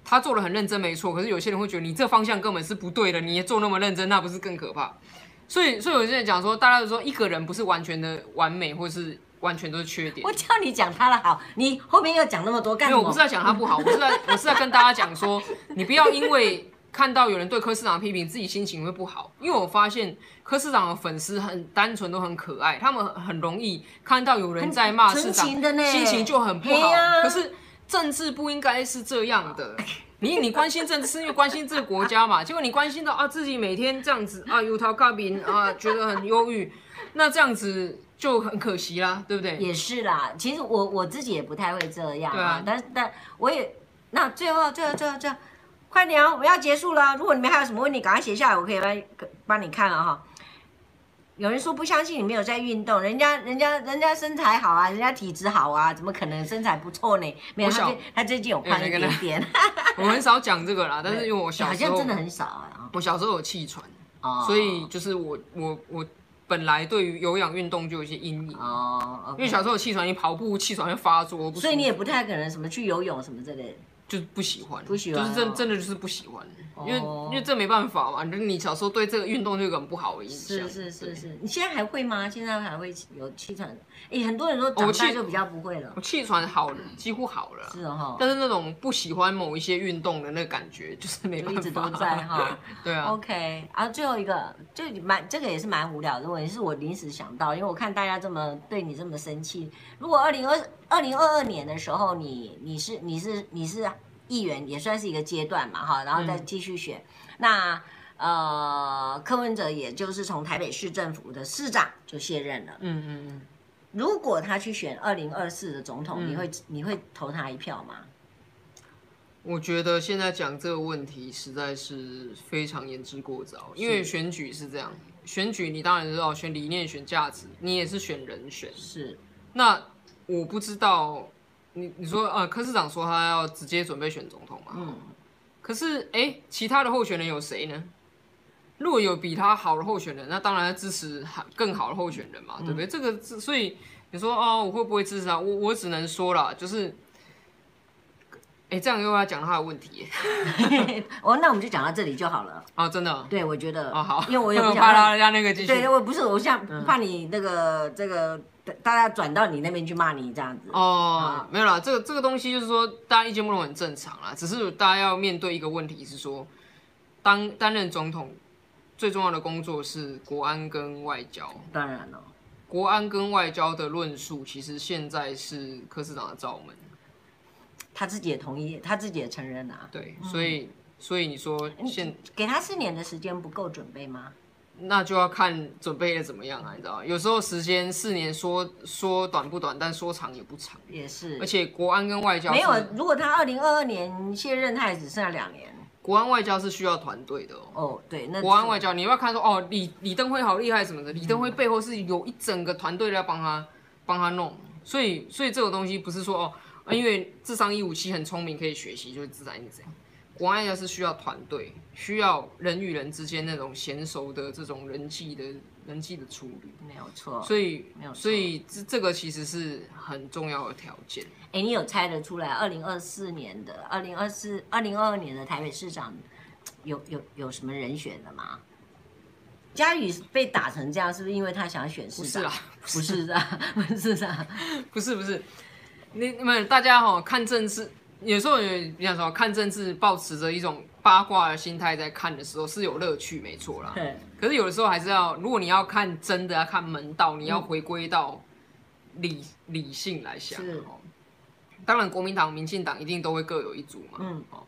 他做的很认真，没错。可是有些人会觉得你这方向根本是不对的，你也做那么认真，那不是更可怕？所以，所以有些人讲说，大家都说一个人不是完全的完美，或是完全都是缺点。我叫你讲他的好，你后面又讲那么多干什么？没有，我不是在讲他不好，我是在，我是在跟大家讲说，你不要因为看到有人对柯市长的批评，自己心情会不好。因为我发现柯市长的粉丝很单纯，都很可爱，他们很容易看到有人在骂市长，心情就很不好。啊、可是。政治不应该是这样的，你你关心政治是因为关心这个国家嘛？结果你关心到啊自己每天这样子啊，有桃卡饼啊，觉得很忧郁，那这样子就很可惜啦，对不对？也是啦，其实我我自己也不太会这样啊，但但我也那最后最后最后最后，快点哦，我要结束了，如果你们还有什么问题，赶快写下来，我可以帮帮你看了哈。有人说不相信你没有在运动，人家人家人家身材好啊，人家体质好啊，怎么可能身材不错呢？没有，他他最近有胖一点点。我很少讲这个啦，但是因为我小时候好像真的很少啊。我小时候有气喘，所以就是我我我本来对于有氧运动就有一些阴影哦。因为小时候有气喘，你跑步气喘会发作，所以你也不太可能什么去游泳什么之类的。就不喜欢，不喜欢，就是真真的就是不喜欢，因为因为这没办法嘛，就是你小时候对这个运动就有很不好的印象。是是是是，你现在还会吗？现在还会有气喘？哎，很多人说长大就比较不会了。我气喘好了，几乎好了。是哦，但是那种不喜欢某一些运动的那个感觉，就是没办法。一直都在哈。对啊。OK，啊，最后一个就蛮这个也是蛮无聊的问题，是我临时想到，因为我看大家这么对你这么生气，如果二零二二零二二年的时候，你你是你是你是议员，也算是一个阶段嘛，哈，然后再继续选。嗯、那呃，柯文哲也就是从台北市政府的市长就卸任了。嗯嗯嗯。如果他去选二零二四的总统，嗯、你会你会投他一票吗？我觉得现在讲这个问题实在是非常言之过早，因为选举是这样，选举你当然知道选理念、选价值，你也是选人选。是。那我不知道。你你说呃，柯市长说他要直接准备选总统嘛？嗯。可是哎、欸，其他的候选人有谁呢？如果有比他好的候选人，那当然要支持更好的候选人嘛，对不对？嗯、这个所以你说哦，我会不会支持他？我我只能说了，就是。哎、欸，这样又要讲他的问题。哦，那我们就讲到这里就好了。哦，真的。对，我觉得。哦，好。因为我也不 怕他家那个继续。对，我不是，我想怕你那个、嗯、这个大家转到你那边去骂你这样子。哦，嗯、没有啦，这个这个东西就是说大家意见不同很正常啦，只是大家要面对一个问题是说，当担任总统最重要的工作是国安跟外交。当然了，国安跟外交的论述其实现在是柯市长的罩门。他自己也同意，他自己也承认啊。对，所以、嗯、所以你说现给他四年的时间不够准备吗？那就要看准备的怎么样啊，你知道有时候时间四年说说短不短，但说长也不长。也是。而且国安跟外交没有，如果他二零二二年卸任，他也只剩下两年。国安外交是需要团队的哦。哦，对，那国安外交你要看说哦，李李登辉好厉害什么的，李登辉背后是有一整个团队在帮他帮他弄，所以所以这个东西不是说哦。因为智商一五七很聪明，可以学习，就是自然一这样。国安要是需要团队，需要人与人之间那种娴熟的这种人际的人际的处理，没有错。所以没有错，所以这这个其实是很重要的条件。哎，你有猜得出来？二零二四年的二零二四二零二二年的台北市长有有有什么人选的吗？嘉宇被打成这样，是不是因为他想选市长？不是啊，不是啊，不是 不是。你你们大家哈看政治，有时候也你想说看政治，抱持着一种八卦的心态在看的时候是有乐趣，没错啦。对。可是有的时候还是要，如果你要看真的要看门道，你要回归到理理性来想。哦。当然，国民党、民进党一定都会各有一组嘛。嗯。哦。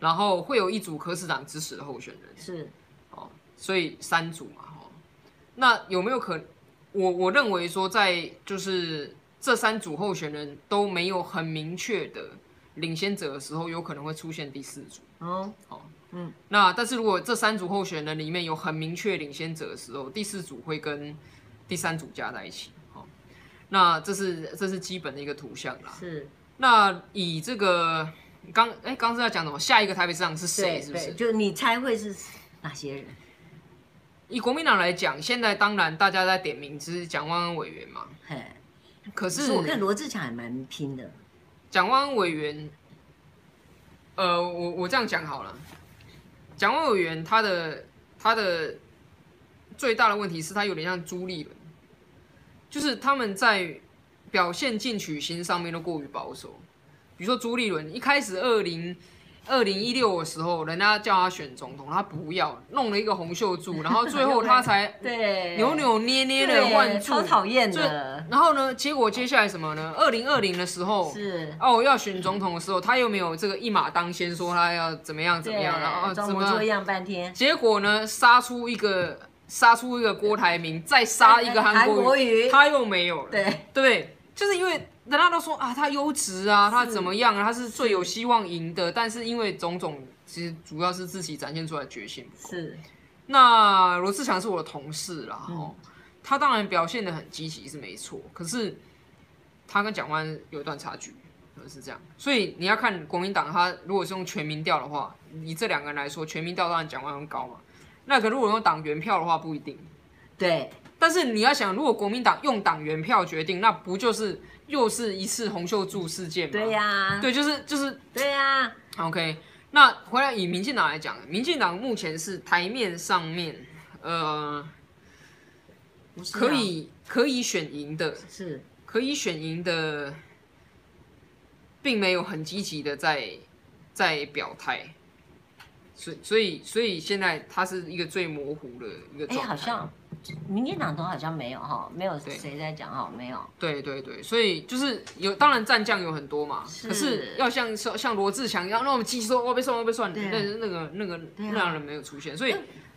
然后会有一组科市长支持的候选人。是。哦。所以三组嘛。哈。那有没有可？我我认为说在就是。这三组候选人都没有很明确的领先者的时候，有可能会出现第四组。哦，好，嗯，那但是如果这三组候选人里面有很明确领先者的时候，第四组会跟第三组加在一起。好，那这是这是基本的一个图像啦。是。那以这个刚哎刚是要讲什么？下一个台北市长是谁？是不是？就你猜会是哪些人？以国民党来讲，现在当然大家在点名是蒋万安委员嘛。嘿。可是，我看罗志强还蛮拼的。蒋万委员，呃，我我这样讲好了。蒋万委员他的他的最大的问题是他有点像朱立伦，就是他们在表现进取心上面都过于保守。比如说朱立伦一开始二零。二零一六的时候，人家叫他选总统，他不要，弄了一个洪秀柱，然后最后他才 对扭扭捏捏的换柱，超讨厌的。然后呢，结果接下来什么呢？二零二零的时候是哦，要选总统的时候，他又没有这个一马当先，说他要怎么样怎么样，然后装模作样半天。结果呢，杀出一个杀出一个郭台铭，再杀一个韩国瑜，他又没有了。对对，就是因为。人家都说啊，他优质啊，他怎么样啊？他是最有希望赢的，但是因为种种，其实主要是自己展现出来的决心。是，那罗志强是我的同事啦，哦，他当然表现的很积极是没错，可是他跟蒋万有一段差距，是这样。所以你要看国民党，他如果是用全民调的话，以这两个人来说，全民调当然蒋万很高嘛。那可如果用党员票的话，不一定。对，但是你要想，如果国民党用党员票决定，那不就是？又是一次洪秀柱事件吗？对呀、啊，对，就是就是对呀、啊。OK，那回来以民进党来讲，民进党目前是台面上面，呃，可以可以选赢的，是可以选赢的，并没有很积极的在在表态，所以所以所以现在它是一个最模糊的一个状态。好像。民进党都好像没有哈，没有谁在讲哈，没有。对对对，所以就是有，当然战将有很多嘛，是。可是要像说像罗志强一样那么急说我被算我被算，但是那个那个那样人没有出现，所以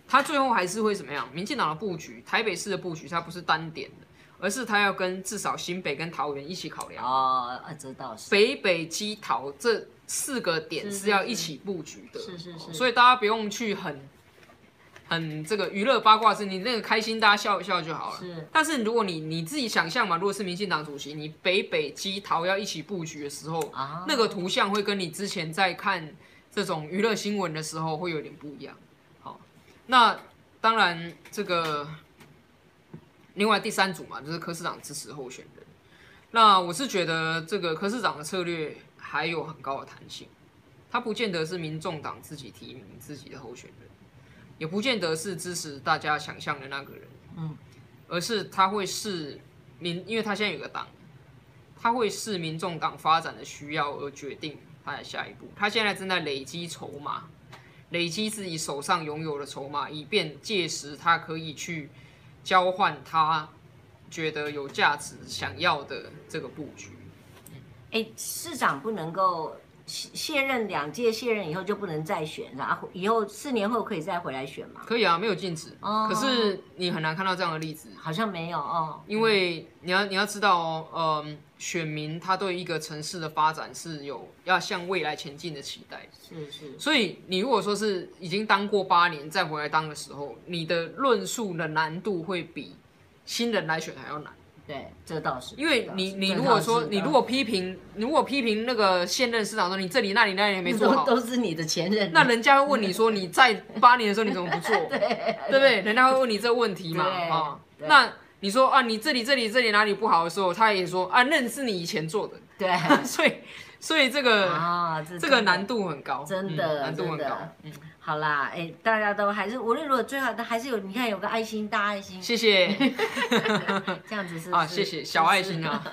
他最后还是会怎么样？民进党的布局，台北市的布局，它不是单点的，而是他要跟至少新北跟桃园一起考量。哦，知道是。北北基桃这四个点是要一起布局的，是是是，所以大家不用去很。很这个娱乐八卦是，你那个开心，大家笑一笑就好了。是，但是如果你你自己想象嘛，如果是民进党主席，你北北基桃要一起布局的时候，啊，那个图像会跟你之前在看这种娱乐新闻的时候会有点不一样。好，那当然这个另外第三组嘛，就是柯市长支持候选人。那我是觉得这个柯市长的策略还有很高的弹性，他不见得是民众党自己提名自己的候选人。也不见得是支持大家想象的那个人，嗯，而是他会视民，因为他现在有个党，他会视民众党发展的需要而决定他的下一步。他现在正在累积筹码，累积自己手上拥有的筹码，以便届时他可以去交换他觉得有价值、想要的这个布局。哎、欸，市长不能够。卸任两届，卸任以后就不能再选，然后以后四年后可以再回来选吗？可以啊，没有禁止。哦。可是你很难看到这样的例子，好像没有哦。因为你要你要知道哦，嗯，选民他对一个城市的发展是有要向未来前进的期待。是是。所以你如果说是已经当过八年再回来当的时候，你的论述的难度会比新人来选还要难。对，这倒是，因为你你如果说你如果批评，你如果批评那个现任市长说你这里那里那里也没做好，都是你的前任，那人家会问你说你在八年的时候你怎么不做？对，对不对？人家会问你这个问题嘛？啊，那你说啊，你这里这里这里哪里不好的时候，他也说啊，那是你以前做的。对，所以所以这个啊，这个难度很高，真的难度很高。嗯。好啦，哎、欸，大家都还是无论如果最好的还是有，你看有个爱心，大爱心，谢谢，这样子是，是啊，谢谢小爱心啊，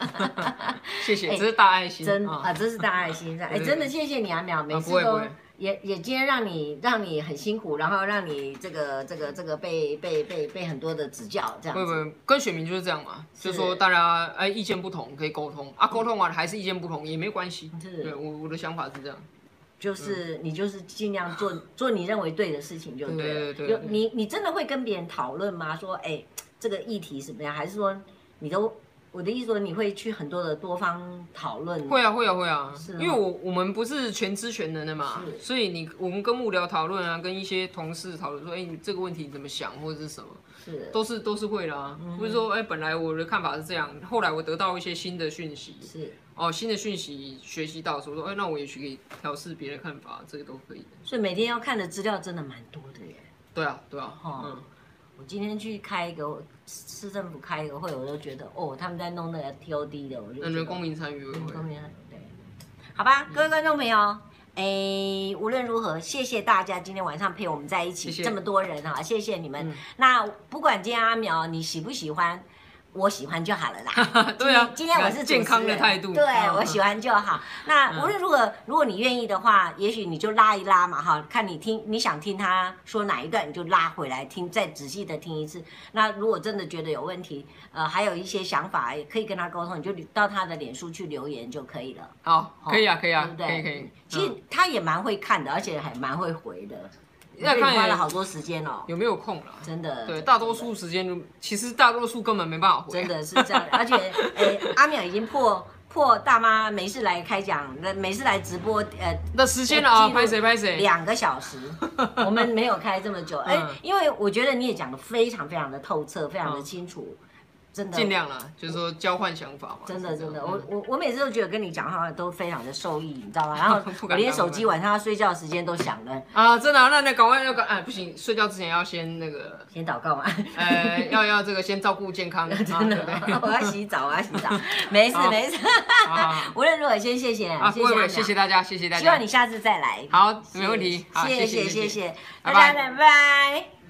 谢谢，这是大爱心，真啊，这是大爱心，哎、欸，真的谢谢你啊，淼，每次都也也今天让你让你很辛苦，然后让你这个这个这个被被被被很多的指教，这样，不不，跟选民就是这样嘛，是。就是说大家哎意见不同可以沟通。啊，沟通完还是意见不同也没关系，是。对我我的想法是这样。就是你就是尽量做 做你认为对的事情就对了。对对对。有你你真的会跟别人讨论吗？说哎，这个议题怎么样？还是说你都我的意思说，你会去很多的多方讨论？会啊，会啊，会啊。是，因为我我们不是全知全能的嘛，所以你我们跟幕僚讨论啊，跟一些同事讨论说，哎，你这个问题怎么想，或者是什么，是，都是都是会啦啊。不是说，哎，本来我的看法是这样，后来我得到一些新的讯息，是，哦，新的讯息学习到，说说，哎，那我也去可以调试别的看法，这个都可以的。所以每天要看的资料真的蛮多的耶。对啊，对啊，嗯。我今天去开一个市政府开一个会，我都觉得哦，他们在弄那个 TOD 的，我就觉得公民参与会，公民参与对，好吧，各位观众朋友，哎、嗯，无论如何，谢谢大家今天晚上陪我们在一起，谢谢这么多人哈，谢谢你们。嗯、那不管今天阿苗你喜不喜欢。我喜欢就好了啦。对啊，今天我是健康的态度。对，我喜欢就好。那无论如何，如果你愿意的话，也许你就拉一拉嘛，哈，看你听你想听他说哪一段，你就拉回来听，再仔细的听一次。那如果真的觉得有问题，呃，还有一些想法也可以跟他沟通，你就到他的脸书去留言就可以了。好，可以啊，可以啊，对不对？可以可以。其实他也蛮会看的，而且还蛮会回的。要看花了好多时间哦，有没有空了？真的，对，大多数时间其实大多数根本没办法回。真的是这样的，而且，哎，阿淼已经破破大妈没事来开讲，那没事来直播，呃，那时间了啊，拍谁拍谁，两个小时，我们没有开这么久，哎，因为我觉得你也讲的非常非常的透彻，非常的清楚。真的尽量了，就是说交换想法嘛。真的真的，我我我每次都觉得跟你讲话都非常的受益，你知道吗？然后我连手机晚上要睡觉的时间都响了。啊，真的？那那赶快要赶，哎，不行，睡觉之前要先那个，先祷告嘛。呃，要要这个先照顾健康。真的，我要洗澡，我要洗澡。没事没事。无论如何，先谢谢，谢谢谢谢大家，谢谢大家。希望你下次再来。好，没问题。谢谢谢谢，大家拜拜。